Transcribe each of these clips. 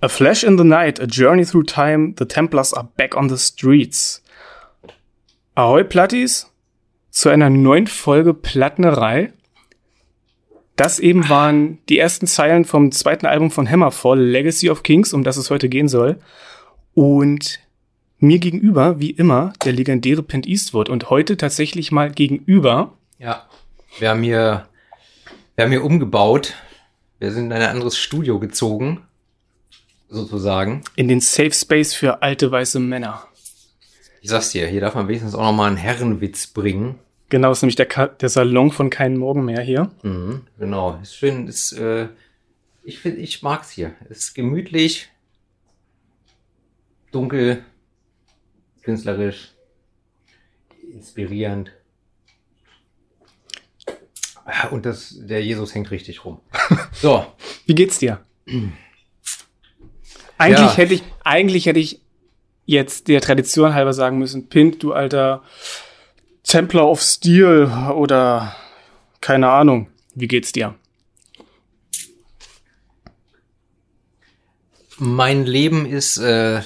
A Flash in the Night, A Journey Through Time, The Templars are back on the streets. Ahoi Plattis, zu einer neuen Folge Plattnerei. Das eben waren die ersten Zeilen vom zweiten Album von Hammerfall, Legacy of Kings, um das es heute gehen soll. Und mir gegenüber, wie immer, der legendäre Pint Eastwood. Und heute tatsächlich mal gegenüber. Ja, wir haben hier, wir haben hier umgebaut. Wir sind in ein anderes Studio gezogen, sozusagen. In den Safe Space für alte weiße Männer. Ich sag's dir, hier darf man wenigstens auch noch mal einen Herrenwitz bringen. Genau, ist nämlich der, Ka der Salon von keinen Morgen mehr hier. Mhm, genau, ist schön, ist, äh, ich finde, ich mag's hier. Ist gemütlich, dunkel, künstlerisch, inspirierend. Und das, der Jesus hängt richtig rum. So. Wie geht's dir? Eigentlich Ja. hätte ich, eigentlich hätte ich jetzt der Tradition halber sagen müssen, Pint, du alter Templar of Steel oder keine Ahnung. Wie geht's dir? Mein Leben ist äh,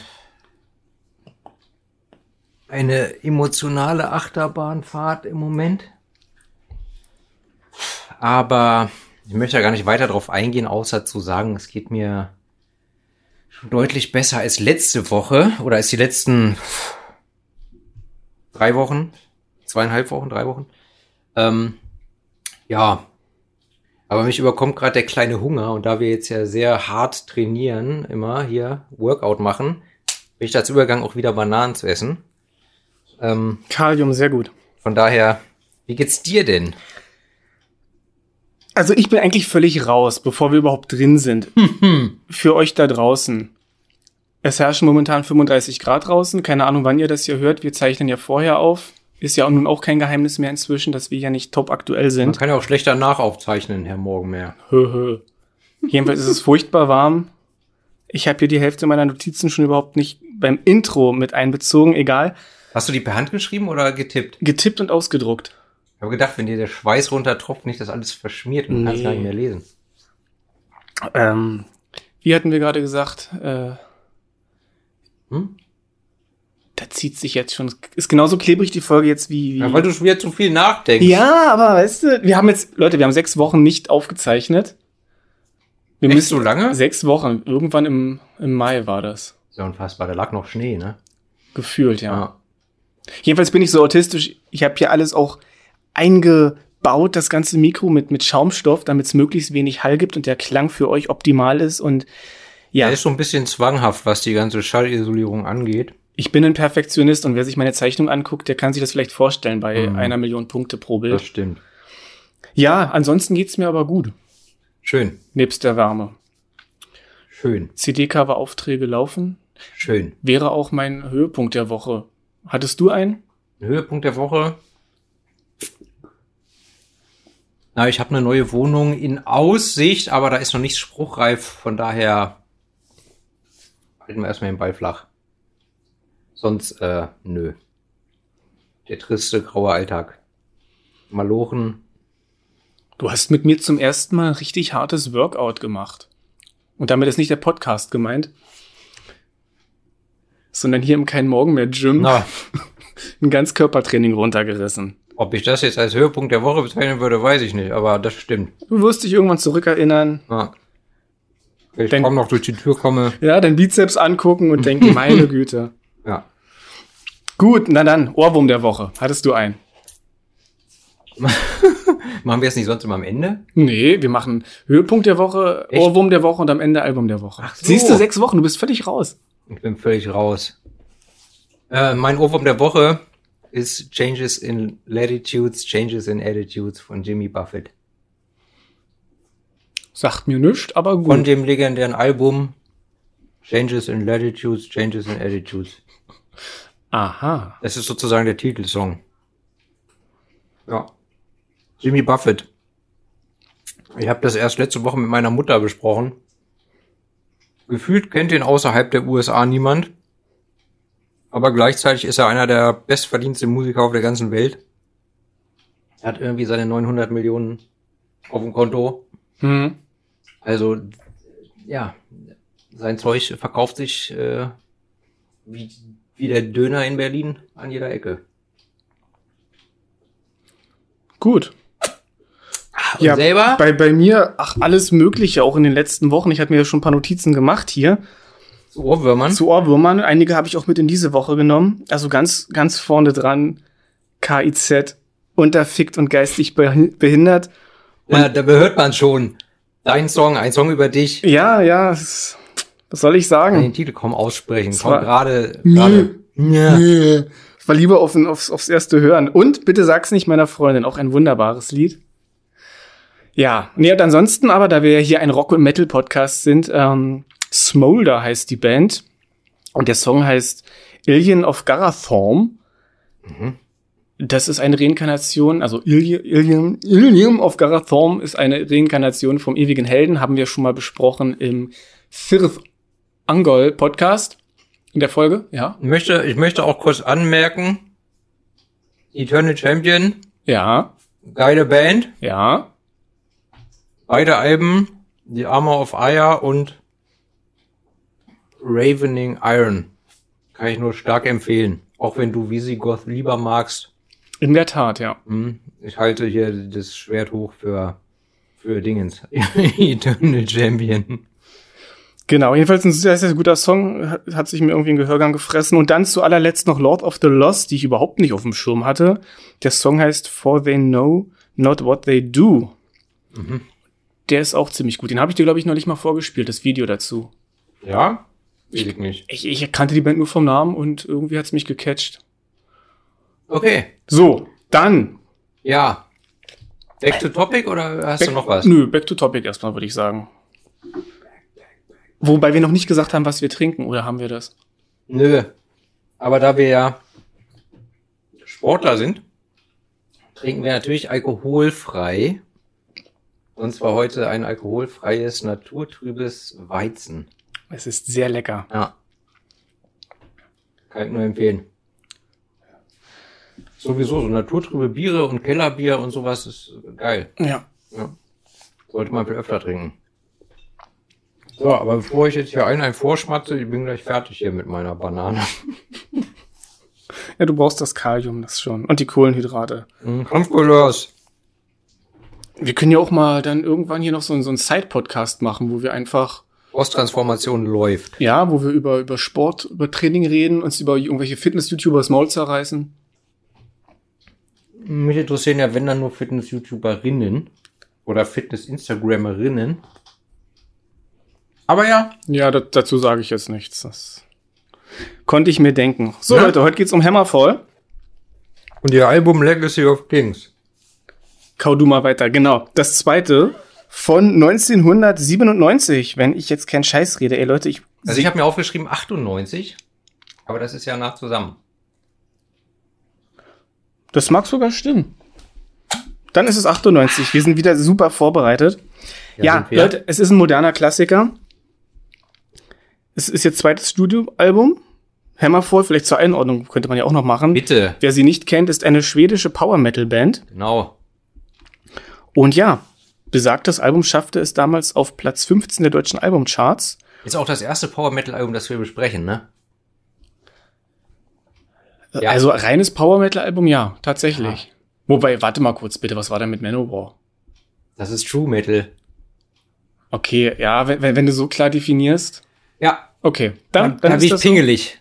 eine emotionale Achterbahnfahrt im Moment. Aber ich möchte ja gar nicht weiter darauf eingehen, außer zu sagen, es geht mir schon deutlich besser als letzte Woche oder als die letzten drei Wochen, zweieinhalb Wochen, drei Wochen. Ähm, ja, aber mich überkommt gerade der kleine Hunger und da wir jetzt ja sehr hart trainieren, immer hier Workout machen, bin ich dazu übergegangen, auch wieder Bananen zu essen. Ähm, Kalium, sehr gut. von daher, wie geht's dir denn? Also ich bin eigentlich völlig raus, bevor wir überhaupt drin sind. Für euch da draußen. Es herrschen momentan 35 Grad draußen. Keine Ahnung, wann ihr das hier hört. Wir zeichnen ja vorher auf. Ist ja nun auch kein Geheimnis mehr inzwischen, dass wir ja nicht top aktuell Man sind. kann ja auch schlechter nachaufzeichnen, Herr Morgenmeer. Jedenfalls ist es furchtbar warm. Ich habe hier die Hälfte meiner Notizen schon überhaupt nicht beim Intro mit einbezogen. Egal. Hast du die per Hand geschrieben oder getippt? Getippt und ausgedruckt. Ich habe gedacht, wenn dir der Schweiß runtertropft, nicht das alles verschmiert und du kannst Nee. gar nicht mehr lesen. Ähm, wie hatten wir gerade gesagt? Äh, Hm? da zieht sich jetzt schon. Ist genauso klebrig die Folge jetzt wie. wie Ja, weil du schon wieder zu viel nachdenkst. Ja, aber weißt du, wir haben jetzt, Leute, wir haben sechs Wochen nicht aufgezeichnet. Wir Echt so lange? Sechs Wochen. Irgendwann im, im Mai war das. Ist ja unfassbar, da lag noch Schnee, ne? Gefühlt, ja. Ja. Jedenfalls bin ich so autistisch. Ich habe hier alles auch eingebaut, das ganze Mikro mit, mit Schaumstoff, damit es möglichst wenig Hall gibt und der Klang für euch optimal ist. Und ja, Er ist so ein bisschen zwanghaft, was die ganze Schallisolierung angeht. ich bin ein Perfektionist und wer sich meine Zeichnung anguckt, der kann sich das vielleicht vorstellen bei Mhm. einer Million Punkte pro Das Bild. stimmt. Ja, ansonsten geht's mir aber gut. Schön, Nebst der Wärme. schön, CD-Cover-Aufträge laufen. schön. Wäre auch mein Höhepunkt der Woche. Hattest du einen? Höhepunkt der Woche. Na, ich habe eine neue Wohnung in Aussicht, aber da ist noch nichts spruchreif, von daher halten wir erstmal den Ball flach. Sonst, äh, nö. Der triste graue Alltag. Malochen. Du hast mit mir zum ersten Mal ein richtig hartes Workout gemacht. Und damit ist nicht der Podcast gemeint, sondern hier im Kein Morgen mehr Gym Na, ein Ganzkörpertraining runtergerissen. Ob ich das jetzt als Höhepunkt der Woche bezeichnen würde, weiß ich nicht, aber das stimmt. Du wirst dich irgendwann zurückerinnern, Ja. Wenn ich Denk- kaum noch durch die Tür komme. ja, dein Bizeps angucken und denken, meine Güte. Ja. Gut, na dann, Ohrwurm der Woche. Hattest du einen? Machen wir es nicht sonst immer am Ende? Nee, wir machen Höhepunkt der Woche, Echt? Ohrwurm der Woche und am Ende Album der Woche. Ach so. Siehst du, sechs Wochen, du bist völlig raus. Ich bin völlig raus. Äh, mein Ohrwurm der Woche ist Changes in Latitudes, Changes in Attitudes von Jimmy Buffett. Sagt mir nichts, aber gut. Von dem legendären Album Changes in Latitudes, Changes in Attitudes. Aha. Das ist sozusagen der Titelsong. Ja. Jimmy Buffett. Ich habe das erst letzte Woche mit meiner Mutter besprochen. Gefühlt kennt ihn außerhalb der USA niemand. Aber gleichzeitig ist er einer der bestverdiensten Musiker auf der ganzen Welt. Er hat irgendwie seine 900 Millionen auf dem Konto. Hm. Also ja, sein Zeug verkauft sich äh, wie, wie der Döner in Berlin an jeder Ecke. Gut. Und Ja, selber? Bei, bei mir, ach, alles Mögliche, auch in den letzten Wochen. Ich hatte mir ja schon ein paar Notizen gemacht hier Zu Ohrwürmern? zu Ohrwürmern. Einige habe ich auch mit in diese Woche genommen. Also ganz, ganz vorne dran KIZ, unterfickt und geistig behin- behindert. ja, da hört man schon. Dein Song, ein Song über dich. Ja, ja, was soll ich Ich sagen? kann den Titel kaum aussprechen. Das Komm war- gerade. Ja. Ich war lieber auf, aufs, aufs erste Hören. Und bitte sag's nicht meiner Freundin, auch ein wunderbares Lied. Ja, nee, und ansonsten aber, da wir ja hier ein Rock- und Metal-Podcast sind, ähm, Smolder heißt die Band. Und der Song heißt Alien of Garathorm. Das ist eine Reinkarnation, also Ili- Ilium, Ilium of Garathorm ist eine Reinkarnation vom ewigen Helden, haben wir schon mal besprochen im Firth Angol Podcast in der Folge, ja. Ich möchte, ich möchte auch kurz anmerken, Eternal Champion, Ja, geile Band, ja. beide Alben, The Armor of Ire und Ravening Iron. Kann ich nur stark empfehlen. Auch wenn du Visigoth lieber magst. In der Tat, ja. Hm, Ich halte hier das Schwert hoch für, für Dingens. Eternal Champion. Genau, jedenfalls ein sehr, sehr guter Song, hat, hat sich mir irgendwie in Gehörgang gefressen. Und dann zu allerletzt noch Lord of the Lost, die ich überhaupt nicht auf dem Schirm hatte. Der Song heißt For They Know Not What They Do. Der ist auch ziemlich gut. Den habe ich dir, glaube ich, noch nicht mal vorgespielt, das Video dazu. Ja? Weiß ich nicht. Ich, ich kannte die Band nur vom Namen und irgendwie hat's mich gecatcht. Okay. So, dann. Ja. Back to topic oder hast Back, du noch was? Nö, back to topic erstmal, würde ich sagen. Wobei wir noch nicht gesagt haben, was wir trinken, oder haben wir das? Nö. Aber da wir ja Sportler sind, trinken wir natürlich alkoholfrei. Und zwar heute ein alkoholfreies, naturtrübes Weizen. Es ist sehr lecker. Ja. Kann ich nur empfehlen. Sowieso so naturtrübe Biere und Kellerbier und sowas ist geil. Ja. Ja. Sollte man viel öfter trinken. So, aber bevor ich jetzt hier einen, einen vorschmatze, ich bin gleich fertig hier mit meiner Banane. Ja, du brauchst das Kalium, das schon. Und die Kohlenhydrate. Mhm. Kampfcouleurs. Wir können ja auch mal dann irgendwann hier noch so, so einen Side-Podcast machen, wo wir einfach, Posttransformation läuft. ja, wo wir über, über Sport, über Training reden, uns über irgendwelche Fitness-YouTubers Maul zerreißen. Mich interessieren ja, wenn dann nur Fitness-YouTuberinnen oder Fitness-Instagrammerinnen. Aber ja, Ja, da, dazu sage ich jetzt nichts. Das konnte ich mir denken. So, Ja. Leute, heute geht's um Hammerfall. und ihr Album Legacy of Kings. Kau du mal weiter. Genau. Das zweite von 1997, wenn ich jetzt keinen Scheiß rede. Ey, Leute, ich. Also ich habe mir aufgeschrieben 98, aber das ist ja nach zusammen. Das mag sogar stimmen. Dann ist es 98. Wir sind wieder super vorbereitet. Ja, Ja. Leute, es ist ein moderner Klassiker. Es ist jetzt zweites Studioalbum. Hammerfall, vielleicht zur Einordnung könnte man ja auch noch machen. Bitte. Wer sie nicht kennt, ist eine schwedische Power Metal Band. Genau. Und ja, besagtes Album schaffte es damals auf Platz 15 der deutschen Albumcharts. Ist auch das erste Power Metal Album, das wir besprechen, ne? Ja. Also reines Power Metal Album, ja, tatsächlich. Wobei, warte mal kurz bitte, was war denn mit Manowar? Das ist True Metal. Okay, ja, wenn, wenn du so klar definierst. Ja, Okay, dann, dann, dann bin ist ich das so. pingelig.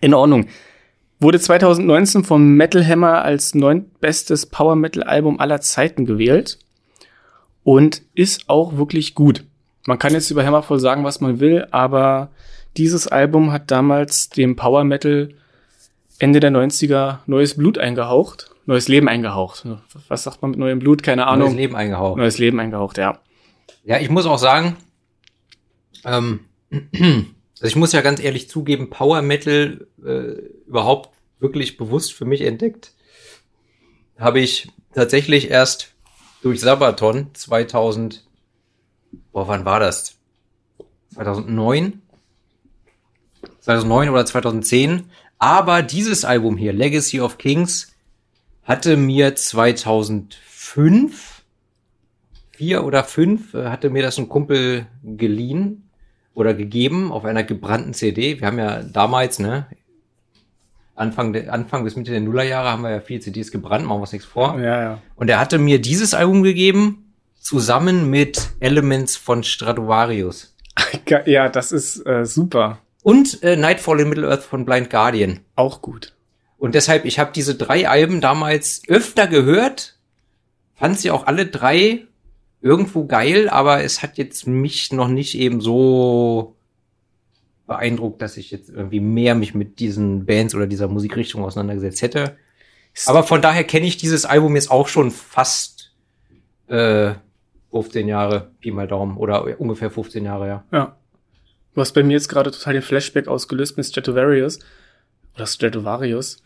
in Ordnung. Wurde 2019 vom Metal Hammer als neuntbestes Power Metal Album aller Zeiten gewählt und ist auch wirklich gut. Man kann jetzt über Hammerfall sagen, was man will, aber dieses Album hat damals dem Power Metal Ende der 90er neues Blut eingehaucht, neues Leben eingehaucht. Was sagt man mit neuem Blut? Keine Ahnung. Neues Leben eingehaucht. Neues Leben eingehaucht, ja. Ja, ich muss auch sagen, ähm, also ich muss ja ganz ehrlich zugeben, Power Metal äh, überhaupt wirklich bewusst für mich entdeckt, habe ich tatsächlich erst durch Sabaton 2000, boah, wann war das? 2009? 2009 oder 2010. Aber dieses Album hier, Legacy of Kings, hatte mir 2005 vier oder fünf äh, hatte mir das ein Kumpel geliehen oder gegeben auf einer gebrannten CD. Wir haben ja damals, ne, Anfang, der, Anfang bis Mitte der Nullerjahre haben wir ja viele CDs gebrannt, machen wir uns nichts vor. Ja, ja. Und er hatte mir dieses Album gegeben, zusammen mit Elements von Stratovarius. Ja, das ist äh, super. Und äh, Nightfall in Middle Earth von Blind Guardian. Auch gut. Und deshalb, ich habe diese drei Alben damals öfter gehört, fand sie auch alle drei irgendwo geil, aber es hat jetzt mich noch nicht eben so beeindruckt, dass ich jetzt irgendwie mehr mich mit diesen Bands oder dieser Musikrichtung auseinandergesetzt hätte. Aber von daher kenne ich dieses Album jetzt auch schon fast äh, 15 Jahre, Pi mal Daumen, oder ungefähr 15 Jahre, ja. Ja. Du hast bei mir jetzt gerade total den Flashback ausgelöst mit Stratovarius. Oder Stratovarius.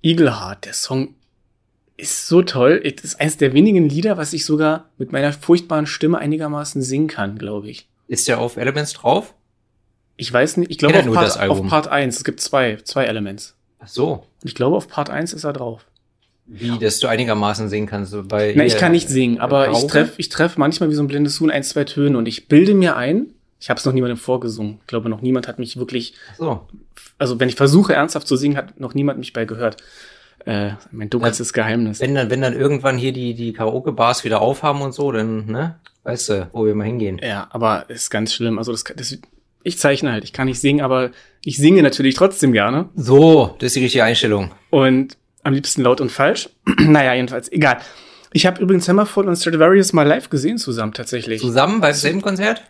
Eagle Heart, der Song ist so toll. Das ist eines der wenigen Lieder, was ich sogar mit meiner furchtbaren Stimme einigermaßen singen kann, glaube ich. Ist der auf Elements drauf? Ich weiß nicht, ich glaube auf, Part- auf Part 1. Es gibt zwei, zwei Elements. Ach so. Ich glaube, auf Part 1 ist er drauf. Wie, dass du einigermaßen singen kannst. Bei Na, ich kann nicht singen, aber ich Karaoke? treffe ich treff manchmal wie so ein blindes Huhn ein, zwei Töne und ich bilde mir ein, ich habe es noch niemandem vorgesungen. Ich glaube, noch niemand hat mich wirklich, So. also wenn ich versuche ernsthaft zu singen, hat noch niemand mich bei gehört. Äh, mein dunkelstes Geheimnis. Wenn dann, wenn dann irgendwann hier die, die Karaoke-Bars wieder aufhaben und so, dann, ne, weißt du, wo wir mal hingehen. Ja, aber ist ganz schlimm. Also das, das ich zeichne halt, ich kann nicht singen, aber ich singe natürlich trotzdem gerne So, das ist die richtige Einstellung. und am liebsten laut und falsch. naja, jedenfalls, egal. Ich habe übrigens Hammerfall und Stradivarius mal live gesehen zusammen tatsächlich. Zusammen beim selben Konzert?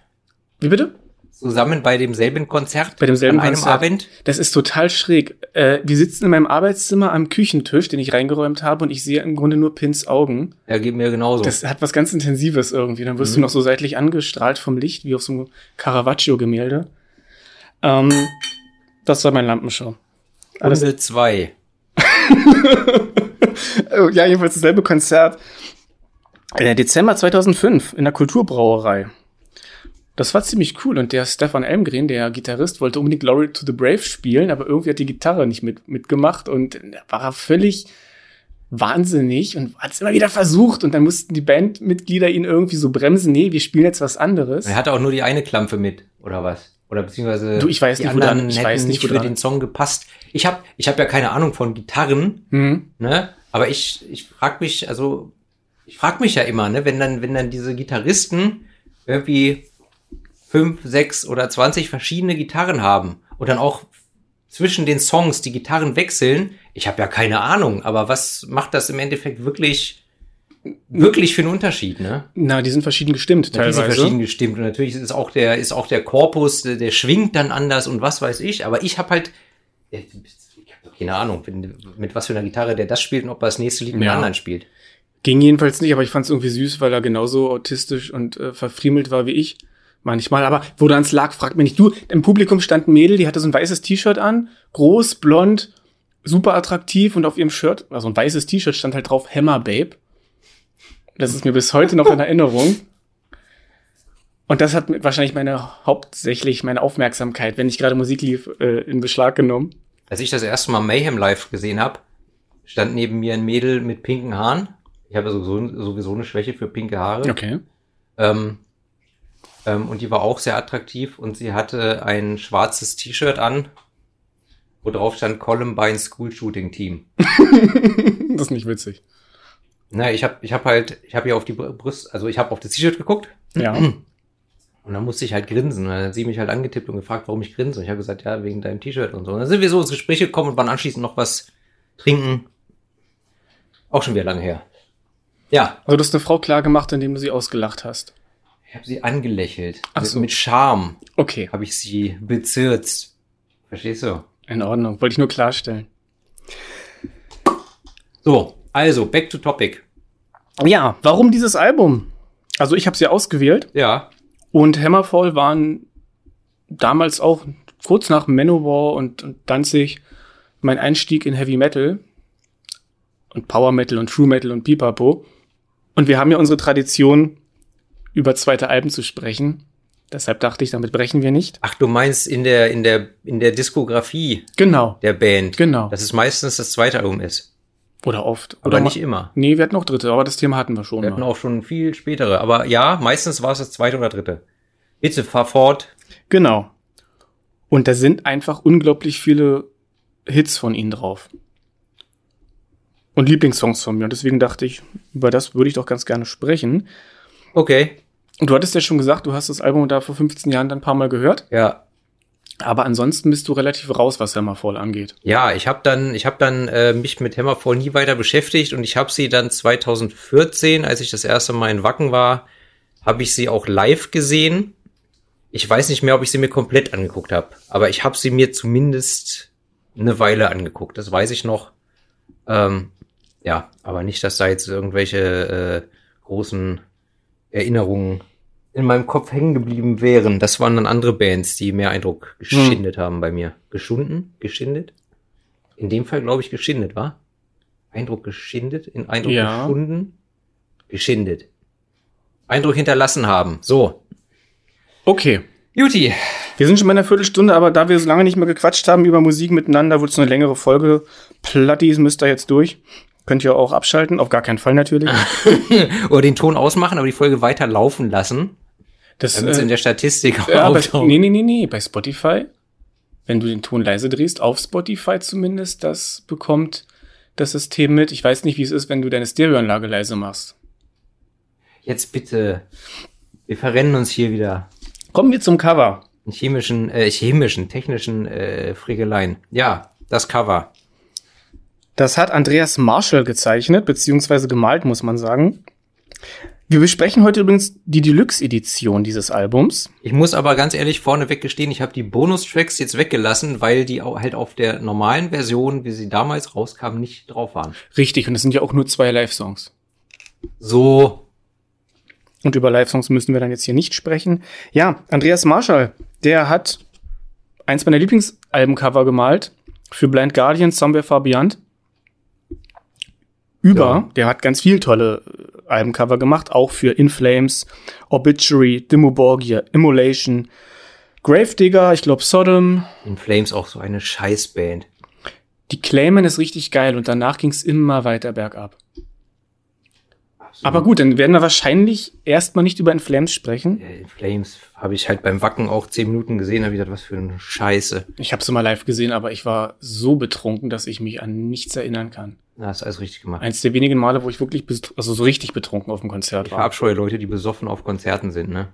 Wie bitte? Zusammen bei demselben Konzert? Bei demselben An einem Konzert. Abend? Das ist total schräg. Äh, wir sitzen in meinem Arbeitszimmer am Küchentisch, den ich reingeräumt habe, und ich sehe im Grunde nur Pins Augen. Ja, geht mir genauso. Das hat was ganz Intensives irgendwie. Dann wirst Mhm. du noch so seitlich angestrahlt vom Licht, wie auf so einem Caravaggio-Gemälde. Ähm, das war mein Lampenshow. Alles, Runde zwei. Oh, ja, jedenfalls dasselbe Konzert. Äh, Dezember 2005 in der Kulturbrauerei. Das war ziemlich cool und der Stefan Elmgren, der Gitarrist, wollte unbedingt Glory to the Brave spielen, aber irgendwie hat die Gitarre nicht mit, mitgemacht und da war er völlig wahnsinnig und hat es immer wieder versucht und dann mussten die Bandmitglieder ihn irgendwie so bremsen, nee, wir spielen jetzt was anderes. Er hatte auch nur die eine Klampe mit, oder was? Oder beziehungsweise Du, ich weiß die nicht, anderen dran- ich weiß nicht, nicht wo für den Song gepasst. Ich habe ich hab ja keine Ahnung von Gitarren, Hm. ne? Aber ich, ich frag mich, also, ich frag mich ja immer, ne, wenn dann, wenn dann diese Gitarristen irgendwie fünf, sechs oder zwanzig verschiedene Gitarren haben und dann auch zwischen den Songs die Gitarren wechseln, ich habe ja keine Ahnung, aber was macht das im Endeffekt wirklich, wirklich für einen Unterschied, ne? Na, die sind verschieden gestimmt sind teilweise. verschieden gestimmt und natürlich ist auch der ist auch der Korpus, der, der schwingt dann anders und was weiß ich. Aber ich habe halt, ich doch keine Ahnung, mit was für einer Gitarre der das spielt und ob er das nächste Lied mit Ja. einem anderen spielt. Ging jedenfalls nicht, aber ich fand es irgendwie süß, weil er genauso autistisch und äh, verfriemelt war wie ich. Manchmal, aber wo dann lag, fragt mich nicht. Du, im Publikum stand ein Mädel, die hatte so ein weißes T-Shirt an, groß, blond, super attraktiv und auf ihrem Shirt, also ein weißes T-Shirt stand halt drauf Hammer Babe. Das ist mir bis heute noch in Erinnerung. Und das hat wahrscheinlich meine hauptsächlich meine Aufmerksamkeit, wenn ich gerade Musik lief, äh, in Beschlag genommen. Als ich das erste Mal Mayhem live gesehen habe, stand neben mir ein Mädel mit pinken Haaren. Ich habe sowieso, sowieso eine Schwäche für pinke Haare. Okay. Ähm, ähm, und die war auch sehr attraktiv und sie hatte ein schwarzes T-Shirt an, wo drauf stand Columbine School Shooting Team. Das ist nicht witzig. Na, ich habe ich hab halt, ich habe ja auf die Brust, also ich habe auf das T-Shirt geguckt Ja. und dann musste ich halt grinsen. Und dann hat sie mich halt angetippt und gefragt, warum ich grinse. Und ich habe gesagt, ja, wegen deinem T-Shirt und so. Und dann sind wir so ins Gespräch gekommen und waren anschließend noch was trinken. Auch schon wieder lange her. Ja, Also du hast eine Frau klar gemacht, indem du sie ausgelacht hast. Ich habe sie angelächelt. Ach mit, so. mit Charme Okay, habe ich sie bezirzt. Verstehst du? in Ordnung. Wollte ich nur klarstellen. So, also, back to topic. Ja, warum dieses Album? Also ich habe sie ausgewählt Ja, und Hammerfall waren damals auch kurz nach Manowar und, und Danzig mein Einstieg in Heavy Metal und Power Metal und True Metal und Pipapo. Und wir haben ja unsere Tradition, über zweite Alben zu sprechen. Deshalb dachte ich, damit brechen wir nicht. ach, du meinst in der, in der, in der Diskografie Genau, der Band. genau. Dass es meistens das zweite Album ist. Oder oft. Aber Oder nicht immer. Nee, wir hatten auch dritte, aber das Thema hatten wir schon. Wir hatten mal. auch schon viel spätere. Aber ja, meistens war es das zweite oder dritte. Bitte fahr fort. Genau. Und da sind einfach unglaublich viele Hits von ihnen drauf. Und Lieblingssongs von mir. Und deswegen dachte ich, über das würde ich doch ganz gerne sprechen. Okay. Und du hattest ja schon gesagt, du hast das Album da vor 15 Jahren dann ein paar Mal gehört. Ja. Aber ansonsten bist du relativ raus, was Hammerfall angeht. Ja, ich habe dann, ich habe dann äh, mich mit Hammerfall nie weiter beschäftigt und ich habe sie dann 2014, als ich das erste Mal in Wacken war, habe ich sie auch live gesehen. Ich weiß nicht mehr, ob ich sie mir komplett angeguckt habe, aber ich habe sie mir zumindest eine Weile angeguckt. Das weiß ich noch. Ähm, ja, aber nicht, dass da jetzt irgendwelche äh, großen Erinnerungen in meinem Kopf hängen geblieben wären. Das waren dann andere Bands, die mehr Eindruck geschindet haben bei mir. Geschunden? Geschindet? In dem Fall, glaube ich, geschindet, war? Eindruck geschindet? In Eindruck Ja. geschunden? Geschindet. Eindruck hinterlassen haben. So. Okay. Juti. Wir sind schon bei einer Viertelstunde, aber da wir so lange nicht mehr gequatscht haben über Musik miteinander, wird es eine längere Folge. Platties müsst ihr jetzt durch. Könnt ihr auch abschalten. Auf gar keinen Fall natürlich. Oder den Ton ausmachen, aber die Folge weiter laufen lassen, Das, damit es in äh, der Statistik auch ja, bei, nee, nee, nee, nee. Bei Spotify, wenn du den Ton leise drehst, auf Spotify zumindest, das bekommt das System mit. Ich weiß nicht, wie es ist, wenn du deine Stereoanlage leise machst. Jetzt bitte. Wir verrennen uns hier wieder. Kommen wir zum Cover. chemischen, äh, chemischen, technischen äh, Frickeleien. Ja, das Cover. Das hat Andreas Marshall gezeichnet, beziehungsweise gemalt, muss man sagen. Wir besprechen heute übrigens die Deluxe-Edition dieses Albums. Ich muss aber ganz ehrlich vorneweg gestehen, ich habe die Bonustracks jetzt weggelassen, weil die halt auf der normalen Version, wie sie damals rauskam, nicht drauf waren. Richtig, und es sind ja auch nur zwei Live-Songs. So, Und über Live-Songs müssen wir dann jetzt hier nicht sprechen. Ja, Andreas Marshall, der hat eins meiner Lieblingsalbencover gemalt für Blind Guardian, Somewhere Far Beyond. Über, Ja. der hat ganz viel tolle äh, Albencover gemacht, auch für In Flames, Obituary, Dimmu Borgir, Immolation, Gravedigger, ich glaube Sodom. in Flames auch so eine Scheißband. Die Claimen ist richtig geil und danach ging es immer weiter bergab. Aber gut, dann werden wir wahrscheinlich erstmal nicht über In Flames sprechen. Äh, In Flames habe ich halt beim Wacken auch zehn Minuten gesehen, habe ich gedacht, was für eine Scheiße. Ich habe sie mal live gesehen, aber ich war so betrunken, dass ich mich an nichts erinnern kann. Na, hast alles richtig gemacht. Eins der wenigen Male, wo ich wirklich, also so richtig betrunken auf dem Konzert Ich war. verabscheue Leute, die besoffen auf Konzerten sind, ne?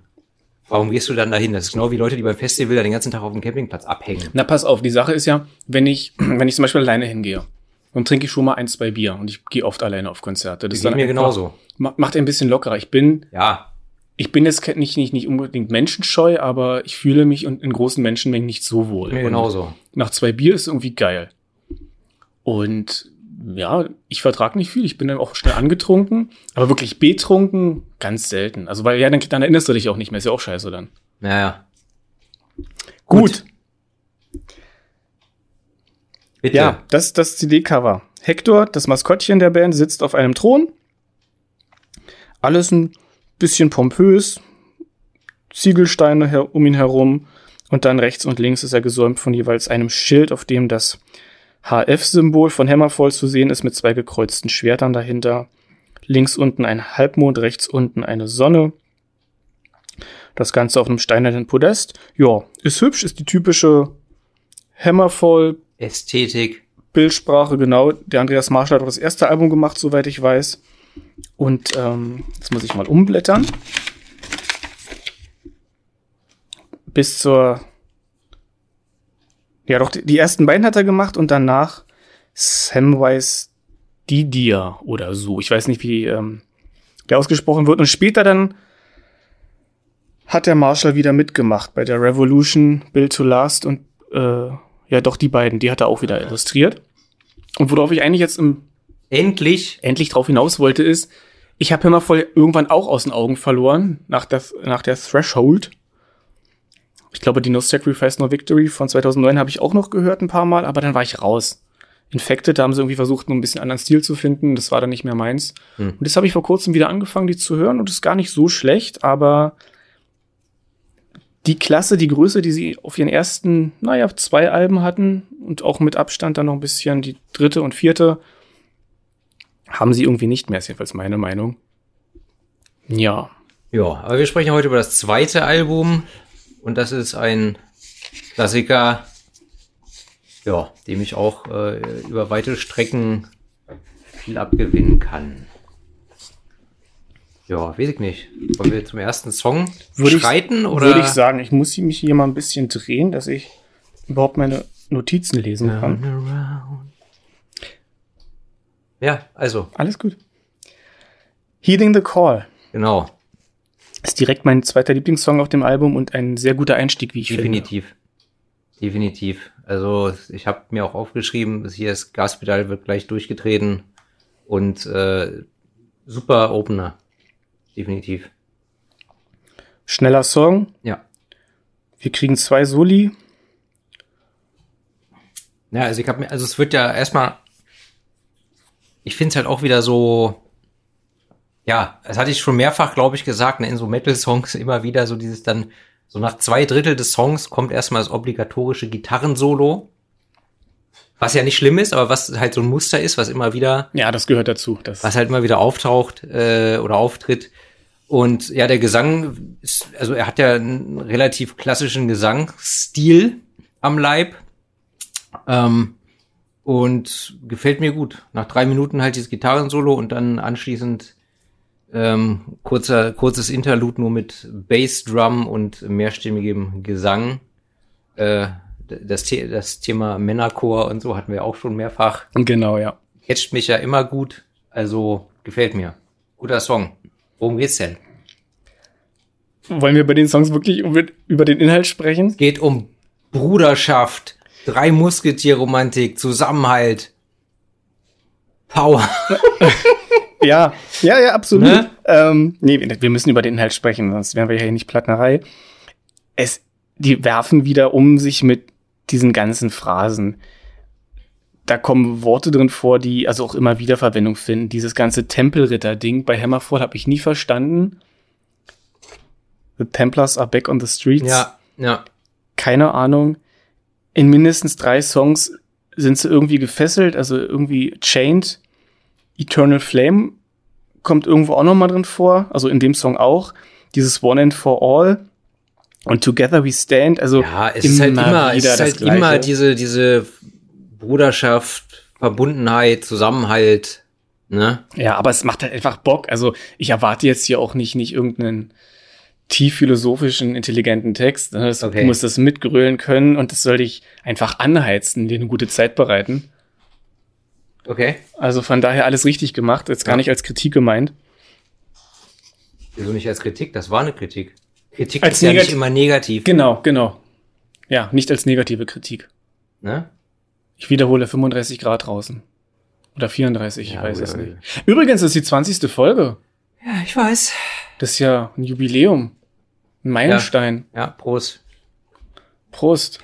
Warum gehst du dann dahin? Das ist genau wie Leute, die beim Festival da den ganzen Tag auf dem Campingplatz abhängen. Na, pass auf, die Sache ist ja, wenn ich, wenn ich zum Beispiel alleine hingehe, dann trinke ich schon mal ein, zwei Bier und ich gehe oft alleine auf Konzerte. Das geht mir genauso. ma- Macht ein bisschen lockerer. Ich bin, Ja, ich bin jetzt nicht, nicht, nicht unbedingt menschenscheu, aber ich fühle mich in, in großen Menschenmengen nicht so wohl. mir genauso. Nach zwei Bier ist irgendwie geil. Und ja, ich vertrage nicht viel. Ich bin dann auch schnell angetrunken, aber wirklich betrunken ganz selten. Also weil ja, dann, dann erinnerst du dich auch nicht mehr. Ist ja auch scheiße dann. Naja. Gut. Bitte. Ja, das ist das CD-Cover. Hector, das Maskottchen der Band, sitzt auf einem Thron. Alles ein bisschen pompös. Ziegelsteine um ihn herum. Und dann rechts und links ist er gesäumt von jeweils einem Schild, auf dem das HF-Symbol von Hammerfall zu sehen ist, mit zwei gekreuzten Schwertern dahinter. Links unten ein Halbmond, rechts unten eine Sonne. Das Ganze auf einem steinernen Podest. Ja, ist hübsch, ist die typische Hammerfall Ästhetik. Bildsprache, genau. Der Andreas Marschall hat auch das erste Album gemacht, soweit ich weiß. Und ähm, jetzt muss ich mal umblättern. Bis zur. Ja, doch, die, die ersten beiden hat er gemacht und danach Samwise Didier oder so. Ich weiß nicht, wie ähm, der ausgesprochen wird. Und später dann hat der Marshall wieder mitgemacht bei der Revolution, Build to Last und äh, ja, doch die beiden, die hat er auch wieder illustriert. Und worauf ich eigentlich jetzt im, Endlich. endlich drauf hinaus wollte, ist, ich habe Hammerfall irgendwann auch aus den Augen verloren, nach der, nach der Threshold. Ich glaube, die No Sacrifice, No Victory von 2009 habe ich auch noch gehört ein paar Mal, aber dann war ich raus. Infected, da haben sie irgendwie versucht, nur ein bisschen anderen Stil zu finden. Das war dann nicht mehr meins. Hm. Und das habe ich vor kurzem wieder angefangen, die zu hören. Und das ist gar nicht so schlecht, aber die Klasse, die Größe, die sie auf ihren ersten, naja, zwei Alben hatten und auch mit Abstand dann noch ein bisschen die dritte und vierte, haben sie irgendwie nicht mehr, ist jedenfalls meine Meinung. Ja. Ja, aber wir sprechen heute über das zweite Album und das ist ein Klassiker, ja, dem ich auch äh, über weite Strecken viel abgewinnen kann. Ja, weiß ich nicht. Wollen wir zum ersten Song Würde schreiten ich, oder? Würde ich sagen, ich muss mich hier mal ein bisschen drehen, dass ich überhaupt meine Notizen lesen kann. Around. Ja, also, Alles gut. Heeding the Call genau, ist direkt mein zweiter Lieblingssong auf dem Album und ein sehr guter Einstieg, wie ich definitiv. Definitiv. Also, ich habe mir auch aufgeschrieben, hier das Gaspedal wird gleich durchgetreten und äh, super Opener. Definitiv. finde. Schneller Song. Ja. Wir kriegen zwei Soli. Ja, also ich habe mir, also es wird ja erstmal, ich finde es halt auch wieder so, ja, das hatte ich schon mehrfach, glaube ich, gesagt, ne, in so Metal-Songs immer wieder so dieses dann, so nach zwei Drittel des Songs kommt erstmal das obligatorische Gitarrensolo. Was ja nicht schlimm ist, aber was halt so ein Muster ist, was immer wieder Ja, das gehört dazu. Das was halt immer wieder auftaucht äh, oder auftritt. Und ja, der Gesang, ist, also er hat ja einen relativ klassischen Gesangsstil am Leib. Ähm, und gefällt mir gut. Nach drei Minuten halt dieses Gitarrensolo und dann anschließend ähm, kurzer, kurzes Interlude nur mit Bassdrum und mehrstimmigem Gesang. Äh, das, The das Thema Männerchor und so hatten wir auch schon mehrfach genau, ja. catcht mich ja immer gut. Also gefällt mir. Guter Song. Worum geht's denn? Wollen wir bei den Songs wirklich über, den Inhalt sprechen? Geht um Bruderschaft, drei Musketierromantik, Zusammenhalt, Power. Ja, ja, ja, absolut. Ne? Ähm, nee, wir müssen über den Inhalt sprechen, sonst wären wir ja hier nicht Plattnerei. Es, die werfen wieder um sich mit diesen ganzen Phrasen. Da kommen Worte drin vor, die also auch immer wieder Verwendung finden. Dieses ganze Tempelritter-Ding bei Hammerfall habe ich nie verstanden. The Templars are back on the streets. Ja, ja. keine Ahnung. In mindestens drei Songs sind sie irgendwie gefesselt, also irgendwie chained. Eternal Flame kommt irgendwo auch noch mal drin vor, also in dem Song auch. Dieses One and for All und Together We Stand, also Ja, es ist halt immer, es ist halt immer diese, diese Bruderschaft, Verbundenheit, Zusammenhalt, ne? Ja, aber es macht halt einfach Bock. Also ich erwarte jetzt hier auch nicht, nicht irgendeinen tief philosophischen, intelligenten Text. ne? Das, Okay. Du musst das mitgrölen können und das soll dich einfach anheizen, dir eine gute Zeit bereiten. Okay. Also von daher alles richtig gemacht, jetzt gar Ja. nicht als Kritik gemeint. Wieso nicht als Kritik? Das war eine Kritik. Kritik Als ist ja nicht immer negativ, Genau, genau. Ja, nicht als negative Kritik. ne? Ich wiederhole 35 Grad draußen. Oder 34, ich Ja, weiß es nicht. Übrigens ist die 20. Folge. Ja, ich weiß. Das ist ja ein Jubiläum. Ein Meilenstein. Ja, Prost. Prost.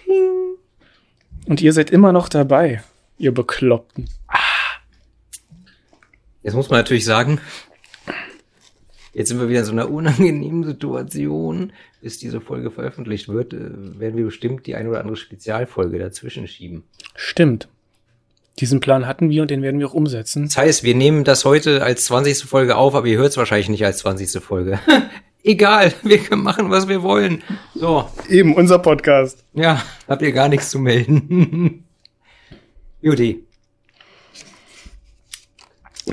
Und ihr seid immer noch dabei, ihr Bekloppten. Jetzt muss man natürlich sagen, jetzt sind wir wieder in so einer unangenehmen Situation. Bis diese Folge veröffentlicht wird, äh, werden wir bestimmt die ein oder andere Spezialfolge dazwischen schieben. Stimmt. Diesen Plan hatten wir und den werden wir auch umsetzen. Das heißt, wir nehmen das heute als 20. Folge auf, aber ihr hört es wahrscheinlich nicht als 20. Folge. Egal, wir können machen, was wir wollen. So, Eben, unser Podcast. ja, habt ihr gar nichts zu melden. Juti.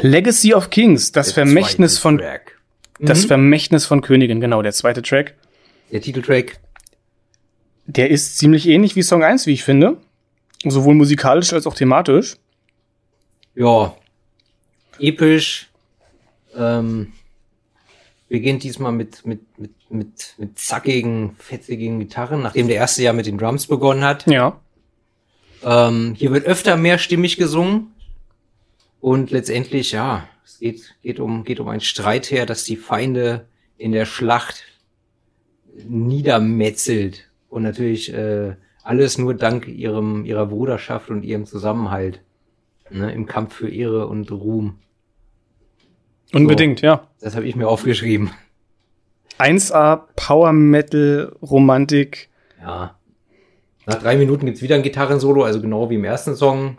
Legacy of Kings, das der Vermächtnis von, Track. das Mhm. Vermächtnis von Königen, genau, der zweite Track. Der Titeltrack. Der ist ziemlich ähnlich wie Song 1, wie ich finde. Sowohl musikalisch als auch thematisch. Ja, episch. Ähm, beginnt diesmal mit, mit, mit, mit, mit zackigen, fetzigen Gitarren, nachdem der erste Jahr mit den Drums begonnen hat. Ja. Ähm, hier wird öfter mehrstimmig gesungen. Und letztendlich, ja, es geht, geht um, geht um ein Streitherr, das die Feinde in der Schlacht niedermetzelt. Und natürlich, äh, alles nur dank ihrem, ihrer Bruderschaft und ihrem Zusammenhalt. Ne, Im Kampf für Ehre und Ruhm. Unbedingt, ja. Das habe ich mir aufgeschrieben. 1A Power Metal Romantik. Ja. Nach drei Minuten gibt's wieder ein Gitarrensolo, also genau wie im ersten Song.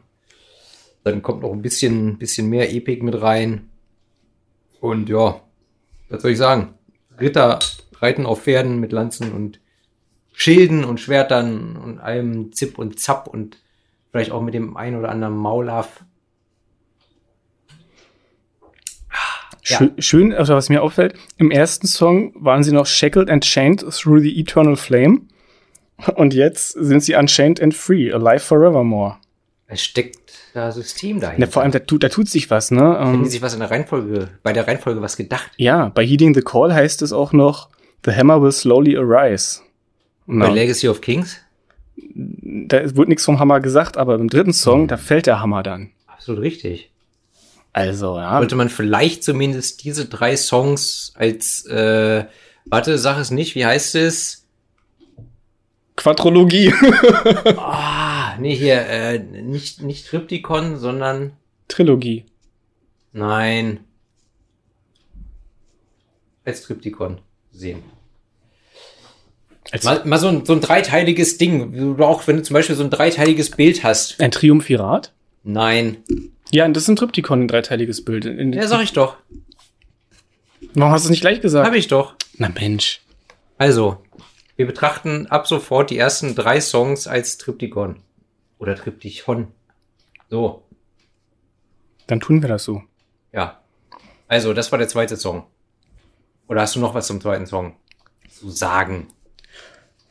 Dann kommt noch ein bisschen, bisschen mehr Epik mit rein. Und ja, was soll ich sagen? Ritter reiten auf Pferden mit Lanzen und Schilden und Schwertern und allem Zip und Zap und vielleicht auch mit dem ein oder anderen Maulaf. Ja. Schön, schön, also was mir auffällt, im ersten Song waren sie noch shackled and chained through the eternal flame. Und jetzt sind sie unchained and free, alive forevermore. Es steckt da System dahinter. Ne, vor allem, da tut, da tut sich was, ne? Ähm, sich was in der Reihenfolge, bei der Reihenfolge was gedacht? ja, bei Heeding the Call heißt es auch noch, The hammer will slowly arise. Bei Na, Legacy of Kings? da wird nichts vom Hammer gesagt, aber im dritten Song, da fällt der Hammer dann. Absolut richtig. Also, ja. Sollte man vielleicht zumindest diese drei Songs als, äh, warte, sag es nicht, wie heißt es? Quadrologie. Ah, nee, hier, äh, nicht, nicht Triptychon, sondern, Trilogie. nein, als Triptychon sehen. Mal, mal so, ein, so ein dreiteiliges Ding, auch, wenn du zum Beispiel so ein dreiteiliges Bild hast. ein Triumphirat? Nein. Ja, das ist ein Triptychon, ein dreiteiliges Bild. In, Ja, sag ich doch. Warum hast du es nicht gleich gesagt? Hab ich doch. Na Mensch. Also, wir betrachten ab sofort die ersten drei Songs als Triptychon. Oder Triptychon. So, Dann tun wir das so. ja. Also, das war der zweite Song. Oder hast du noch was zum zweiten Song zu sagen?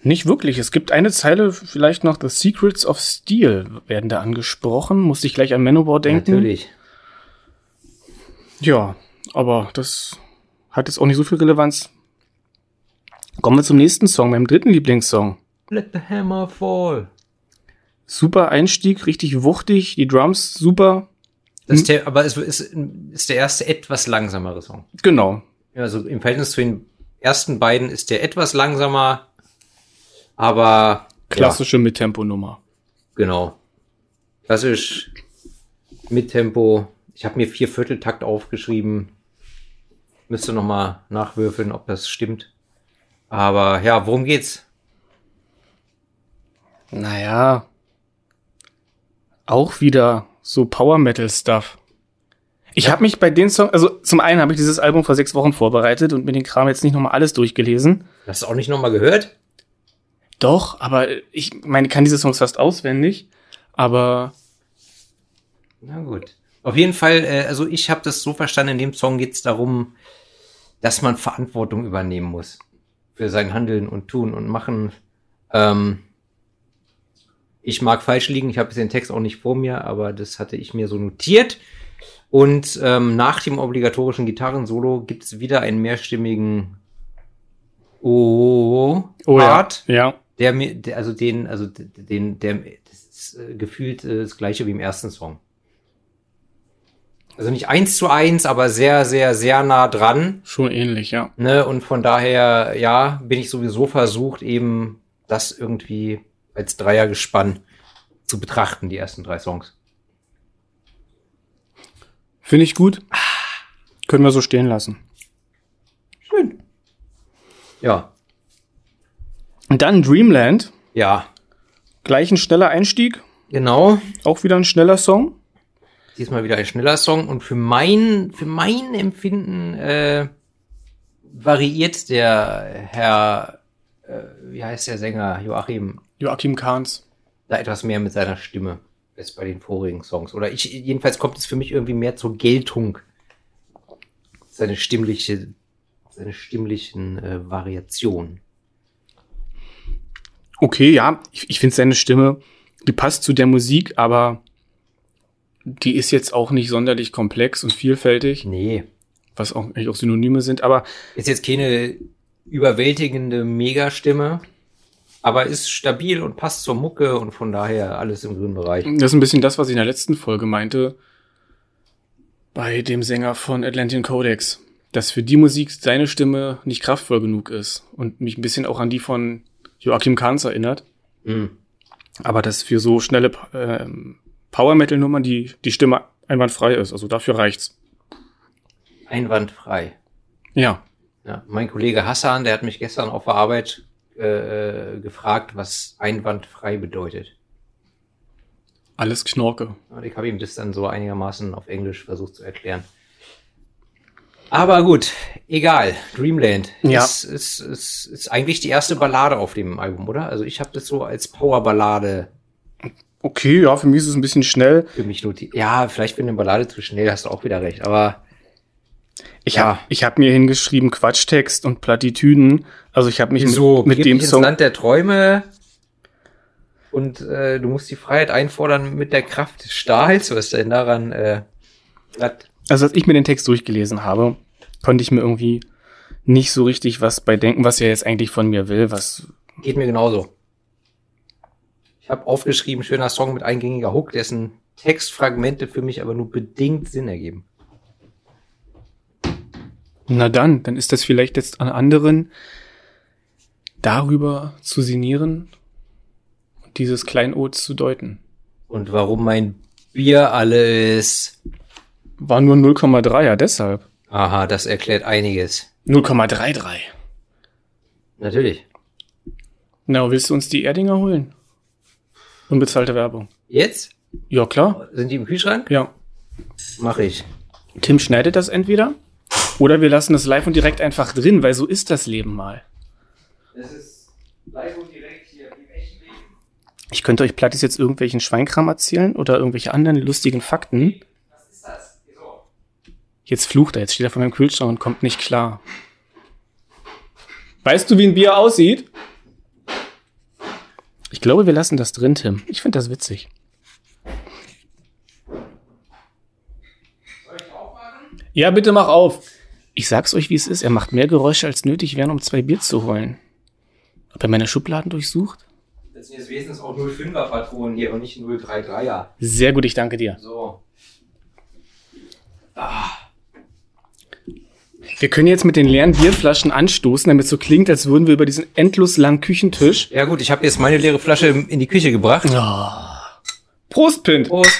Nicht wirklich. Es gibt eine Zeile, vielleicht noch The Secrets of Steel werden da angesprochen. Musste ich gleich an Manowar denken. Natürlich. Ja, aber das hat jetzt auch nicht so viel Relevanz. Kommen wir zum nächsten Song, meinem dritten Lieblingssong. Let the hammer fall. Super Einstieg, richtig wuchtig, die Drums super. Das ist der, aber es ist, ist der erste etwas langsamere Song. Genau. Ja, Also im Verhältnis zu den ersten beiden ist der etwas langsamer, aber Klassische Mittempo-Nummer. Genau. Klassisch mit Tempo. Ich habe mir vier Vierteltakt aufgeschrieben. Müsste noch mal nachwürfeln, ob das stimmt. Aber ja, worum geht's? Naja. Auch wieder so Power Metal Stuff. Ich Ja. habe mich bei den Songs, also zum einen habe ich dieses Album vor sechs Wochen vorbereitet und mir den Kram jetzt nicht nochmal alles durchgelesen. Hast du auch nicht noch mal gehört? Doch, aber ich meine, ich kann diese Songs fast auswendig. Aber Na gut. Auf jeden Fall, äh, also ich habe das so verstanden, in dem Song geht's darum, dass man Verantwortung übernehmen muss für sein Handeln und Tun und Machen. Ähm, ich mag falsch liegen, ich habe den Text auch nicht vor mir, aber das hatte ich mir so notiert. Und ähm, nach dem obligatorischen Gitarrensolo gibt's wieder einen mehrstimmigen Oh, oh Part, ja. Ja. der mir, also den, also den, der, das ist äh, gefühlt äh, das gleiche wie im ersten Song. Also nicht eins zu eins, aber sehr, sehr, sehr nah dran. Schon ähnlich, ja. Ne? Und von daher, ja, bin ich sowieso versucht, eben das irgendwie als Dreiergespann zu betrachten, die ersten drei Songs. Finde ich gut. Können wir so stehen lassen. Schön. Ja. Und dann Dreamland. Ja, Gleich ein schneller Einstieg. genau. Auch wieder ein schneller Song. Diesmal wieder ein schneller Song und für mein, für mein Empfinden äh, variiert der Herr, äh, wie heißt der Sänger, Joachim, Joachim Kahns. da etwas mehr mit seiner Stimme als bei den vorigen Songs. Oder ich, jedenfalls kommt es für mich irgendwie mehr zur Geltung. Seine stimmliche, seine stimmlichen äh, Variationen. Okay, ja, ich, ich finde seine Stimme, die passt zu der Musik, aber die ist jetzt auch nicht sonderlich komplex und vielfältig, Nee. was auch, eigentlich auch Synonyme sind, aber Ist jetzt keine überwältigende Megastimme, aber ist stabil und passt zur Mucke und von daher alles im grünen Bereich. das ist ein bisschen das, was ich in der letzten Folge meinte, bei dem Sänger von Atlantean Codex, dass für die Musik seine Stimme nicht kraftvoll genug ist und mich ein bisschen auch an die von Joachim Kahns erinnert, Mhm. aber dass für so schnelle ähm, Power-Metal-Nummern die, die Stimme einwandfrei ist, also dafür reicht's. Einwandfrei. Ja, Ja, mein Kollege Hassan, der hat mich gestern auf der Arbeit äh, gefragt, was einwandfrei bedeutet. Alles Knorke. Und ich habe ihm das dann so einigermaßen auf Englisch versucht zu erklären. Aber gut, egal. Dreamland Ja. ist, ist, ist, ist eigentlich die erste Ballade auf dem Album, oder? Also ich habe das so als Powerballade Okay, ja, für mich ist es ein bisschen schnell. für mich notiert. Ja, vielleicht bin eine Ballade zu schnell, hast du auch wieder recht. Aber Ich Ja. habe ich hab mir hingeschrieben Quatschtext und Plattitüden. Also ich habe mich so mit, mit dem Song. Land der Träume und äh, du musst die Freiheit einfordern mit der Kraft des Stahls. Was denn daran? Äh? Also als ich mir den Text durchgelesen habe, konnte ich mir irgendwie nicht so richtig was bei denken, was er jetzt eigentlich von mir will. Was Geht mir genauso. Ich habe aufgeschrieben, schöner Song mit eingängiger Hook, dessen Textfragmente für mich aber nur bedingt Sinn ergeben. Na dann, dann ist das vielleicht jetzt an anderen, darüber zu sinnieren und dieses Kleinod zu deuten. Und warum mein Bier alles. War nur 0,3, ja, deshalb. Aha, das erklärt einiges. 0,33. Natürlich. Na, willst du uns die Erdinger holen? Unbezahlte Werbung. Jetzt? Ja, klar. Sind die im Kühlschrank? Ja. Mach ich. Tim schneidet das entweder oder wir lassen es live und direkt einfach drin, weil so ist das Leben mal. Das ist live und direkt hier im echten Leben. Ich könnte euch Plattis jetzt irgendwelchen Schweinkram erzählen oder irgendwelche anderen lustigen Fakten. Was ist das? So. Jetzt flucht er, jetzt steht er vor meinem Kühlschrank und kommt nicht klar. Weißt du, wie ein Bier aussieht? Ich glaube, wir lassen das drin, Tim. Ich finde das witzig. Ja, bitte mach auf. Ich sag's euch, wie es ist. Er macht mehr Geräusche, als nötig wären, um zwei Bier zu holen. Ob er meine Schubladen durchsucht? Das sind jetzt wenigstens auch 05er Patronen hier und nicht 033er. Sehr gut, ich danke dir. So. Wir können jetzt mit den leeren Bierflaschen anstoßen, damit es so klingt, als würden wir über diesen endlos langen Küchentisch. Ja gut, ich habe jetzt meine leere Flasche in die Küche gebracht. Prost, Pint! Prost.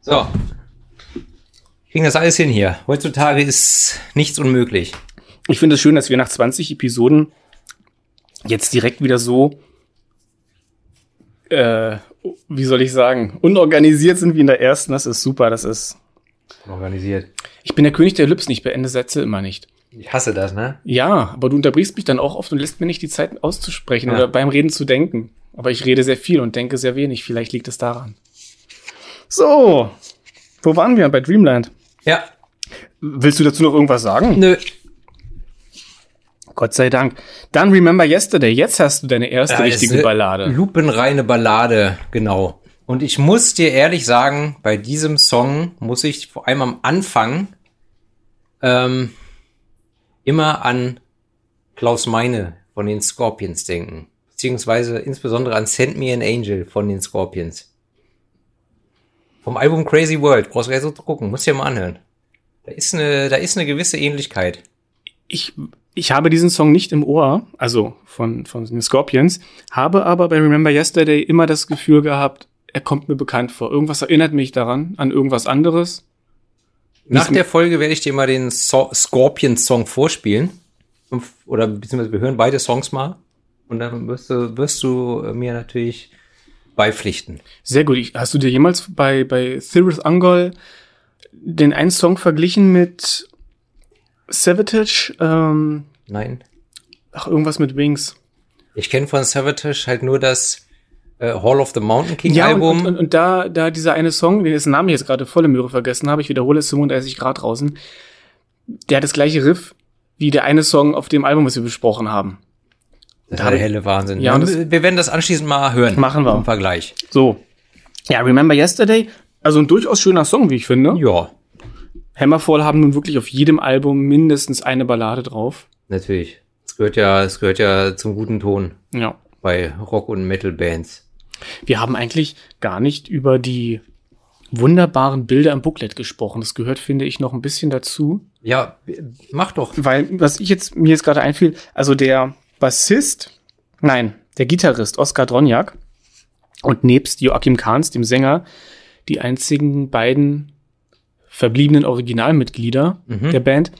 So. Kriegen das alles hin hier. Heutzutage ist nichts unmöglich. Ich finde es schön, dass wir nach 20 Episoden jetzt direkt wieder so, äh, wie soll ich sagen, unorganisiert sind wie in der ersten. Das ist super, das ist. Organisiert. Ich bin der König der Lips, ich beende Sätze immer nicht. Ich hasse das, ne? Ja, aber du unterbrichst mich dann auch oft und lässt mir nicht die Zeit auszusprechen Ja. oder beim Reden zu denken. Aber ich rede sehr viel und denke sehr wenig. Vielleicht liegt es daran. So, wo waren wir? Bei Dreamland. Ja. Willst du dazu noch irgendwas sagen? Nö. Gott sei Dank. Dann Remember Yesterday. Jetzt hast du deine erste Ja, richtige Ballade. Lupenreine Ballade, genau. Und ich muss dir ehrlich sagen, bei diesem Song muss ich vor allem am Anfang ähm, immer an Klaus Meine von den Scorpions denken. Beziehungsweise insbesondere an Send Me an Angel von den Scorpions. Vom Album Crazy World. Brauchst du gleich so gucken. Musst dir mal anhören. Da ist eine, da ist eine gewisse Ähnlichkeit. Ich, ich habe diesen Song nicht im Ohr, also von, von den Scorpions, habe aber bei Remember Yesterday immer das Gefühl gehabt, er kommt mir bekannt vor. Irgendwas erinnert mich daran, an irgendwas anderes. Nach der Folge werde ich dir mal den so Scorpions-Song vorspielen. Oder beziehungsweise wir hören beide Songs mal. Und dann wirst du, wirst du äh, mir natürlich beipflichten. Sehr gut. Ich, hast du dir jemals bei, bei Thirith Angol den einen Song verglichen mit Savatage? Ähm, Nein. ach, irgendwas mit Wings. Ich kenne von Savatage halt nur das äh, Hall of the Mountain King Ja, und, Album. und, und, und da, da dieser eine Song, den dessen Namen ich jetzt gerade volle Möhre vergessen habe, ich wiederhole es 35 Grad draußen, der hat das gleiche Riff wie der eine Song auf dem Album, was wir besprochen haben. das da ist der helle Wahnsinn. Ja, das- wir werden das anschließend mal hören. Machen wir. Im Vergleich. So. Ja, Remember Yesterday, also ein durchaus schöner Song, wie ich finde. Ja, Hammerfall haben nun wirklich auf jedem Album mindestens eine Ballade drauf. natürlich. Es gehört ja, es gehört ja zum guten Ton Ja. bei Rock- und Metal-Bands. Wir haben eigentlich gar nicht über die wunderbaren Bilder im Booklet gesprochen. Das gehört, finde ich, noch ein bisschen dazu. Ja, mach doch. Weil, was ich jetzt, mir jetzt gerade einfiel, also der Bassist, nein, der Gitarrist Oskar Dronjak und nebst Joachim Kahns, dem Sänger, die einzigen beiden verbliebenen Originalmitglieder Mhm. der Band.